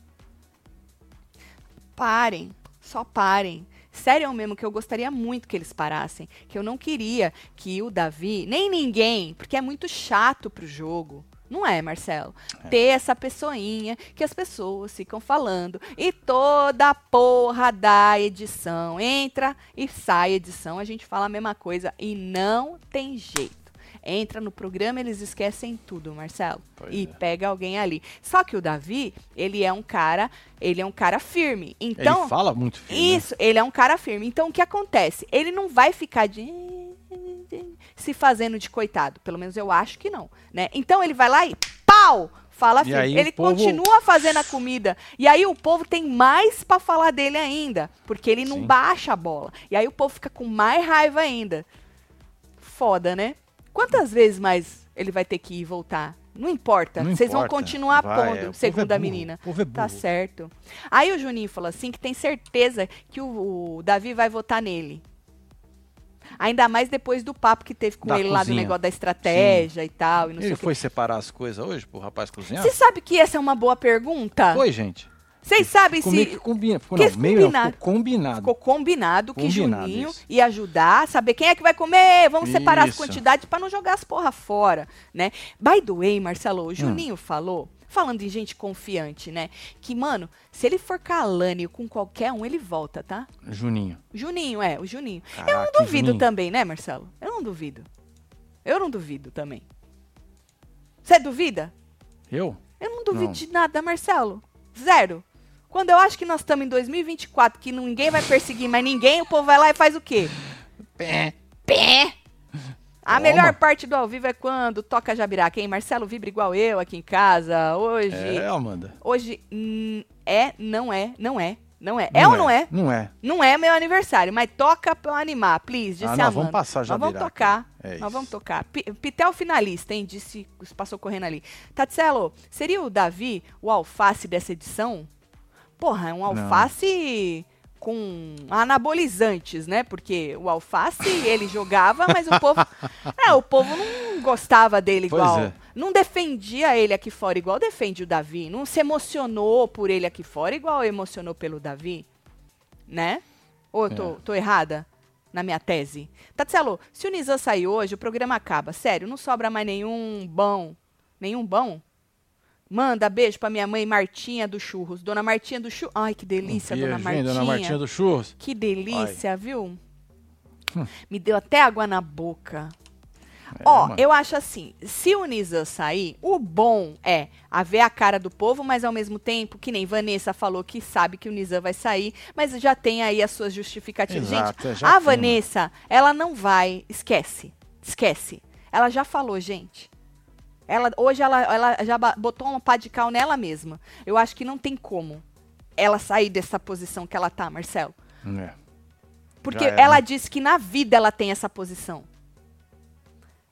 Parem, só parem. Sério mesmo que eu gostaria muito que eles parassem, que eu não queria que o Davi, nem ninguém, porque é muito chato pro jogo. Não é, Marcelo? Ter essa pessoinha que as pessoas ficam falando e toda a porra da edição entra e sai edição, a gente fala a mesma coisa e não tem jeito. Entra no programa, eles esquecem tudo, Marcelo. Pois e é. pega alguém ali. Só que o Davi, ele é um cara, ele é um cara firme. Então, ele fala muito firme, né? isso, ele é um cara firme. Então, o que acontece? Ele não vai ficar de se fazendo de coitado. Pelo menos eu acho que não, né? Então, ele vai lá e pau! Fala E firme. aí ele povo- continua fazendo a comida. E aí o povo tem mais pra falar dele ainda, porque ele não Sim. baixa a bola. E aí o povo fica com mais raiva ainda. Foda, né? Quantas vezes mais ele vai ter que ir e voltar? Não importa. Vocês vão continuar Vai, é, pondo, povo segundo é a burro, menina. o povo é Tá certo. Aí o Juninho falou assim que tem certeza que o, o Davi vai votar nele. Ainda mais depois do papo que teve com Da ele lá do cozinha. negócio da estratégia e tal. E Ele foi separar as coisas hoje pro rapaz cozinhar? Você sabe que essa é uma boa pergunta? Foi, gente. Vocês sabem Ficou meio se que combina, ficou, que não, meio não, combinado. ficou combinado. ficou combinado que Combinado, Juninho isso. ia ajudar, saber quem é que vai comer, vamos separar as Isso. quantidades pra não jogar as porra fora, né? By the way, Marcelo, Hum. o Juninho falou, falando em gente confiante, né? Que, mano, se ele for Alane com qualquer um, ele volta, tá? Juninho. Juninho, é, o Juninho. eu Caraca, não duvido Juninho. também, né, Marcelo? Eu não duvido. Eu não duvido também. Você duvida? Eu? Eu não duvido Não. de nada, Marcelo. Zero. Quando eu acho que nós estamos em 2024, que ninguém vai perseguir mais ninguém, o povo vai lá e faz o quê? Pé. Pé! A Toma. melhor parte do ao vivo é quando toca Jabiraca, hein? Marcelo vibra igual eu aqui em casa. Hoje. É, Amanda. Hoje. hum, é, não é, não é. Não é. É ou não é? Não é. Não é meu aniversário, mas toca pra eu animar, please, disse Ah, a nós Amanda. vamos passar Nós vamos Jabiraca. tocar. É nós vamos tocar. Pi- Pitel finalista, hein? Disse, passou correndo ali. Tatselo, seria o Davi o alface dessa edição? Porra, é um alface com anabolizantes, né? Porque o alface ele jogava, mas o povo. É, o povo não gostava dele Pois igual. é. Não defendia ele aqui fora igual defende o Davi. Não se emocionou por ele aqui fora igual emocionou pelo Davi. Né? Ou eu tô, É. tô errada na minha tese? Tatselo, se o Nizam sair hoje, o programa acaba. Sério, não sobra mais nenhum bom. Nenhum bom? Manda beijo pra minha mãe Martinha do Churros. Dona Martinha do Churros. Ai, que delícia, dona Martinha. Dona Martinha do Churros. Que delícia, viu? Hum. Me deu até água na boca. É, Ó, eu acho assim, se o Nizam sair, o bom é a ver a cara do povo, mas ao mesmo tempo, que nem Vanessa falou que sabe que o Nizam vai sair, mas já tem aí as suas justificativas. Exato, é, gente, já a tem, Vanessa, ela não vai, esquece, esquece. Ela já falou, gente. Ela, hoje ela, ela já botou uma pá de cal nela mesma. Eu acho que não tem como ela sair dessa posição que ela tá, Marcelo. É. Porque era. ela disse que na vida ela tem essa posição.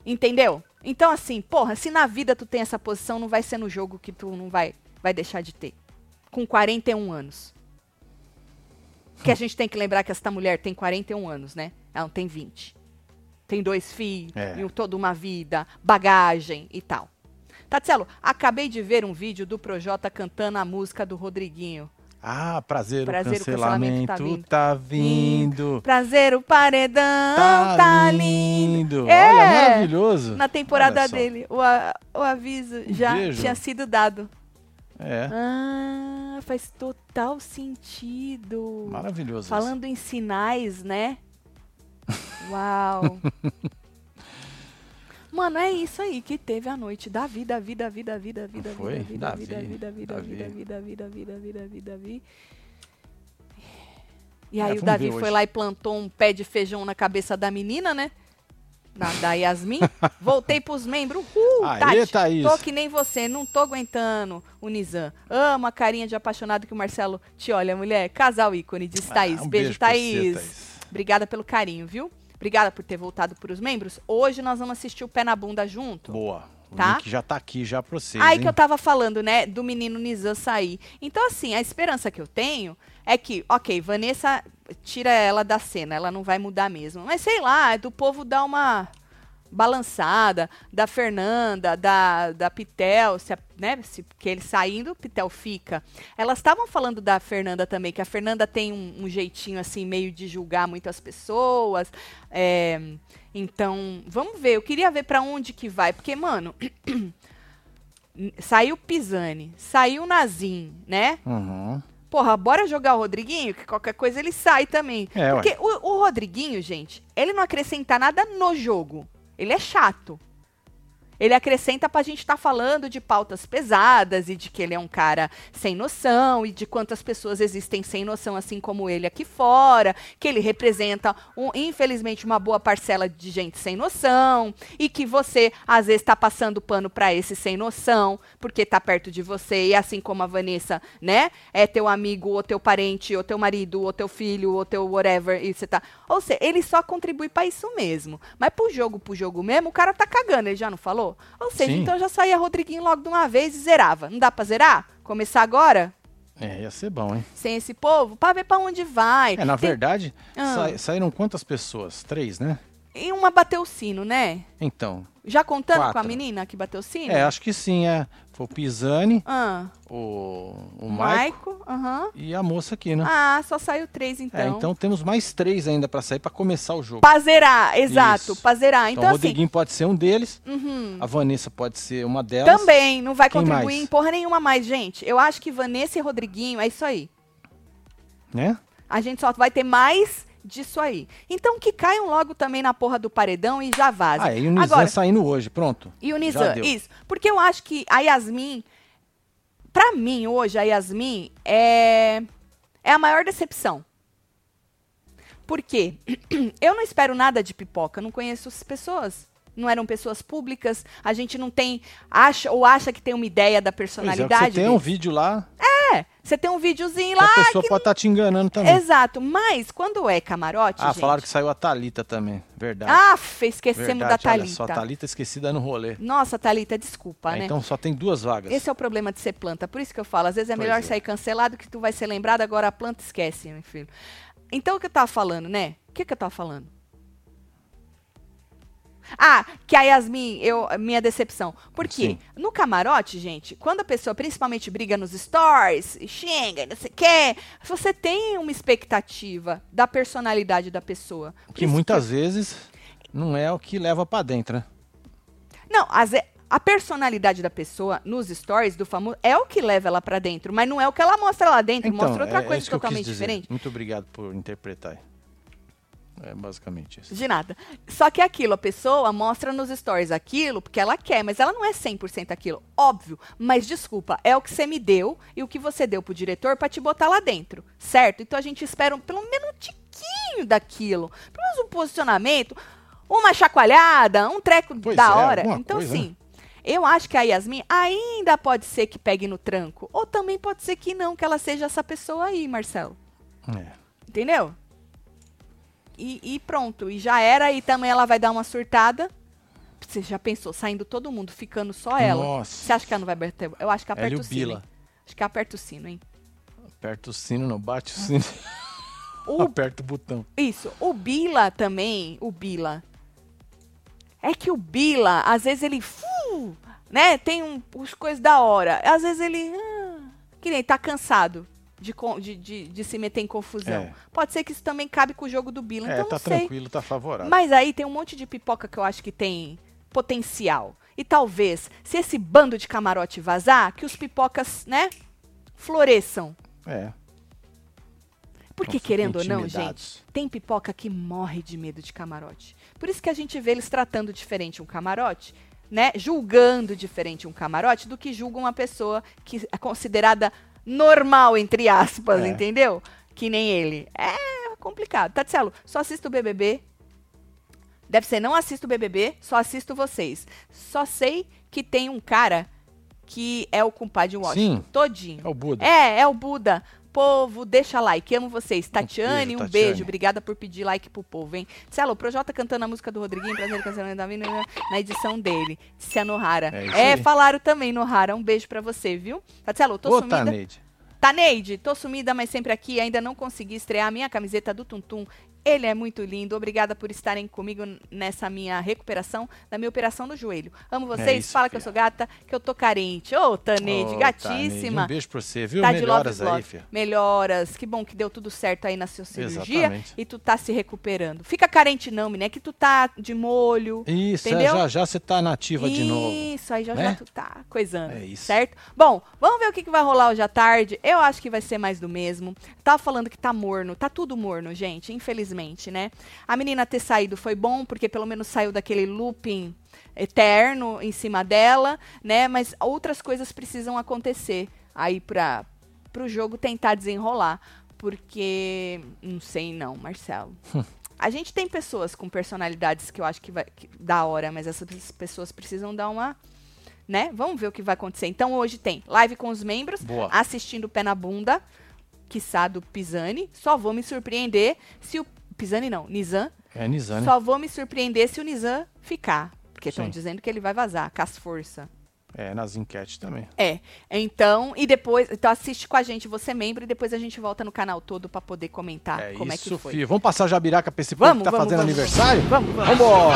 Entendeu? Então, assim, porra, se na vida tu tem essa posição, não vai ser no jogo que tu não vai, vai deixar de ter. Com 41 anos. Que a gente tem que lembrar que esta mulher tem 41 anos, né? Ela não tem 20. Tem dois filhos, É. toda uma vida, bagagem e tal. Tatselo, acabei de ver um vídeo do Projota cantando a música do Rodriguinho. Ah, prazer, Prazer, o o cancelamento cancelamento tá tá vindo. Prazer, o paredão Tá, tá, lindo. lindo. É. Olha, maravilhoso. Na temporada dele, o, a- o aviso já beijo. tinha sido dado. É, Ah, faz total sentido. maravilhoso. isso. Falando em sinais, né? Uau. Mano, é isso aí que teve a noite da vida, vida, vida, vida, vida, Foi? vida, vida, Davi, vida, vida, vida, Davi. vida, vida, vida, vida, vida, vida, vida. E É, aí o Davi foi lá e plantou um pé de feijão na cabeça da menina, né? Da, da Yasmin. Voltei pros membros. Uhul, Aê, Tati. Thaís. Tô que nem você, não tô aguentando o Nizam. Amo a carinha de apaixonado que o Marcelo te olha, mulher. Casal ícone, diz Thaís. Ah, um beijo, Thaís. Obrigada pelo carinho, viu? Obrigada por ter voltado pros membros. Hoje nós vamos assistir o Pé na Bunda junto. Boa. O Tá? link já tá aqui já pra vocês, Aí hein? que eu tava falando, né, do menino Nizam sair. Então, assim, a esperança que eu tenho é que, ok, Vanessa tira ela da cena, ela não vai mudar mesmo. Mas sei lá, é do povo dar uma balançada, da Fernanda, da, da Pitel, se, né, se, que ele saindo, o Pitel fica. Elas estavam falando da Fernanda também, que a Fernanda tem um, um jeitinho assim, meio de julgar muito as pessoas. é, então, vamos ver. Eu queria ver pra onde que vai, porque, mano, saiu Pisani, saiu Nazim, né? Uhum. Porra, bora jogar o Rodriguinho, que qualquer coisa ele sai também. É. Porque o, o Rodriguinho, gente, ele não acrescenta nada no jogo. Ele é chato. Ele acrescenta pra gente estar falando de pautas pesadas e de que ele é um cara sem noção e de quantas pessoas existem sem noção, assim como ele aqui fora, que ele representa, um, infelizmente, uma boa parcela de gente sem noção e que você, às vezes, tá passando pano pra esse sem noção porque tá perto de você e assim como a Vanessa, né, é teu amigo ou teu parente ou teu marido ou teu filho ou teu whatever e você tá... Ou seja, ele só contribui pra isso mesmo. Mas pro jogo, pro jogo mesmo, o cara tá cagando, ele já não falou? Ou seja, Sim. então já saía Rodriguinho logo de uma vez e zerava. Não dá pra zerar? Começar agora? É, ia ser bom, hein? Sem esse povo? Pra ver pra onde vai. É, na Tem- verdade, Ah. sai- saíram quantas pessoas? Três, né? E uma bateu o sino, né? Então. Já contando Quatro. com a menina que bateu o sino? É, acho que sim, é. Foi o Pisani, Ah, o, o o Maico Maico, aham. e a moça aqui, né? Ah, só saiu três então. É, então temos mais três ainda pra sair pra começar o jogo. Pra zerar, exato, zerar. Então, Então, o assim, Rodriguinho pode ser um deles, uhum. a Vanessa pode ser uma delas. também não vai Quem contribuir mais? em porra nenhuma mais, gente. Eu acho que Vanessa e Rodriguinho, é isso aí. Né? A gente só vai ter mais disso aí. Então que caiam logo também na porra do paredão e já vazem. Ah, e o Nizam Agora, saindo hoje, pronto. E o Nizam, isso. Porque eu acho que a Yasmin, pra mim hoje, a Yasmin é, é a maior decepção. Por quê? Eu não espero nada de pipoca, não conheço as pessoas. Não eram pessoas públicas, a gente não tem, acha ou acha que tem uma ideia da Pois é, personalidade. você tem um vídeo lá, É, você tem um videozinho que lá. a pessoa pode estar te enganando também. Exato, mas quando é camarote, ah, gente... falaram que saiu a Thalita também, verdade. Aff, esquecemos verdade, da olha Thalita. só, Thalita esquecida no rolê. Nossa, Thalita, desculpa, É, né? então só tem duas vagas. Esse é o problema de ser planta. Por isso que eu falo, às vezes é Pois melhor é. sair cancelado que tu vai ser lembrado, agora a planta esquece, meu filho. Então o que eu tava falando, né? O que, que eu tava falando? Ah, que a Yasmin, eu, minha decepção. Por quê? Sim. No camarote, gente, quando a pessoa principalmente briga nos stories, xinga, não sei o quê, você tem uma expectativa da personalidade da pessoa. Por Que muitas vezes não é o que leva pra dentro, né? Não, às ve- a personalidade da pessoa nos stories do famoso é o que leva ela pra dentro, mas não é o que ela mostra lá dentro, mostra outra é- coisa que totalmente diferente. Muito obrigado por interpretar. É basicamente isso. De nada. Só que aquilo, a pessoa mostra nos stories aquilo porque ela quer, mas ela não é 100% aquilo. Óbvio. Mas desculpa, é o que você me deu e o que você deu pro diretor pra te botar lá dentro. Certo? Então a gente espera um- pelo menos um tiquinho daquilo. Pelo menos um posicionamento, uma chacoalhada, um treco Pois da é, hora. Então, coisa, né? assim. Eu acho que a Yasmin ainda pode ser que pegue no tranco. Ou também pode ser que não, que ela seja essa pessoa aí, Marcelo. É. Entendeu? E, e pronto, e já era, e também ela vai dar uma surtada. Você já pensou, saindo todo mundo, ficando só ela? Nossa. Você acha que ela não vai bater? Eu acho que aperta e o sino. Hein? Acho que aperta o sino, hein? Aperta o sino, não bate o sino. O, Aperta o botão. isso, o Bila também, o Bila. É que o Bila, às vezes ele, né, tem um, os coisas da hora. Às vezes ele, ah, que nem tá cansado de, de, de, de se meter em confusão. É. Pode ser que isso também cabe com o jogo do Bila, É, então tá não sei. tranquilo, tá favorável. Mas aí tem um monte de pipoca que eu acho que tem potencial. E talvez, se esse bando de camarote vazar, que os pipocas, né, floresçam. É. Porque, Então, querendo ou não, gente, tem pipoca que morre de medo de camarote. Por isso que a gente vê eles tratando diferente um camarote, né? Julgando diferente um camarote do que julga uma pessoa que é considerada normal, entre aspas, É. entendeu? Que nem ele. É complicado. Tatselo, só assisto o BBB. Deve ser, não assisto o BBB, só assisto vocês. Só sei que tem um cara que é o compadre Washington. Sim. Todinho. É o Buda. É, é o Buda. Povo, deixa like. Amo vocês. Tatiane, beijo, um beijo. Obrigada por pedir like pro povo, hein? Celo, Projota cantando a música do Rodriguinho, prazer cancelando da mina na edição dele. Cia Nohara. É É, falaram também, Nohara. Um beijo pra você, viu? Tatielo, tô Ô, sumida. Taneide. Taneide, tô sumida, mas sempre aqui. Ainda não consegui estrear a minha camiseta do Tuntum. Ele é muito lindo. Obrigada por estarem comigo nessa minha recuperação da minha operação no joelho. Amo vocês. É isso, Fala que eu filha. sou gata, que eu tô carente. Ô, Taneide, Ô, gatíssima. Taneide, Um beijo pra você, viu? Tá de Melhoras love. aí, filha. Melhoras. Que bom que deu tudo certo aí na sua cirurgia Exatamente. e tu tá se recuperando. Fica carente não, menina, é que tu tá de molho. Isso, é, Entendeu? já já você tá nativa de novo. Isso, aí já né? já tu tá coisando. É isso. Certo? Bom, vamos ver o que, que vai rolar hoje à tarde. Eu acho que vai ser mais do mesmo. Tava falando que tá morno. Tá tudo morno, gente, infelizmente, né? A menina ter saído foi bom, porque pelo menos saiu daquele looping eterno em cima dela, né? Mas outras coisas precisam acontecer aí pra, pro jogo tentar desenrolar. Porque. Não sei não, Marcelo. A gente tem pessoas com personalidades que eu acho que vai que, da hora, mas essas pessoas precisam dar uma. Né? Vamos ver o que vai acontecer. Então hoje tem live com os membros, Boa. assistindo o pé na bunda, quiçá do Pisani. Só vou me surpreender se o. Pisani não, Nizam. É Nizane. Só vou me surpreender se o Nizam ficar. Porque estão dizendo que ele vai vazar, com as forças. É, nas enquetes também. É. Então, e depois, então assiste com a gente, você é membro, e depois a gente volta no canal todo para poder comentar É como isso, é que foi. Fia. Vamos passar Jabiraca pra esse povo Vamos, que tá vamos, fazendo vamos, aniversário? Vamos, vamos. Vambora!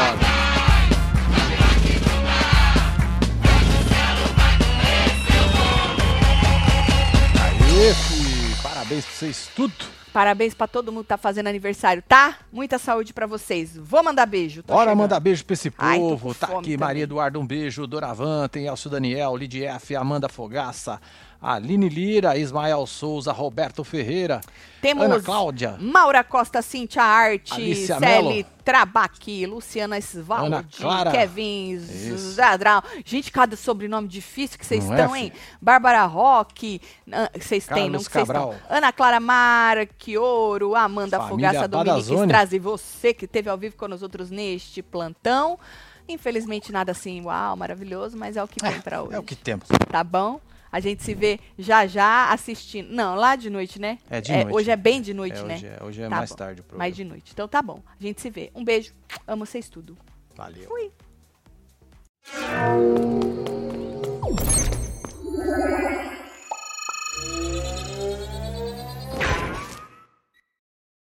Aê, fi. Parabéns pra vocês tudo. Parabéns para todo mundo que tá fazendo aniversário, tá? Muita saúde para vocês. Vou mandar beijo. tô Bora chegando. mandar beijo pra esse Ai, povo. com tá aqui também. Maria Eduardo, um beijo. Doravan, tem Elcio Daniel, Lidia F, Amanda Fogaça, Aline Lira, Ismael Souza, Roberto Ferreira, Temos Ana Cláudia, Maura Costa, Cintia Arte, Alicia Celi. Trabaqui, Luciana Ana Svaldi. Kevin. Zadral. Gente, cada sobrenome difícil que vocês Não é, estão, hein? Bárbara Roque, ah, vocês têm, não vocês estão. Ana Clara Marquioro, Amanda Família Fogaça, Dominique. Strazi, você que esteve ao vivo com nós outros neste plantão. Infelizmente, nada assim, uau, maravilhoso, mas é o que tem pra hoje. É o que temos. Tá bom? A gente se vê já já assistindo. Não, lá de noite, né? É de noite. Hoje é bem de noite, É, né? hoje é, hoje é Tá mais bom. tarde o programa. Mais de noite. Então tá bom. A gente se vê. Um beijo. Amo vocês tudo. Valeu. Fui.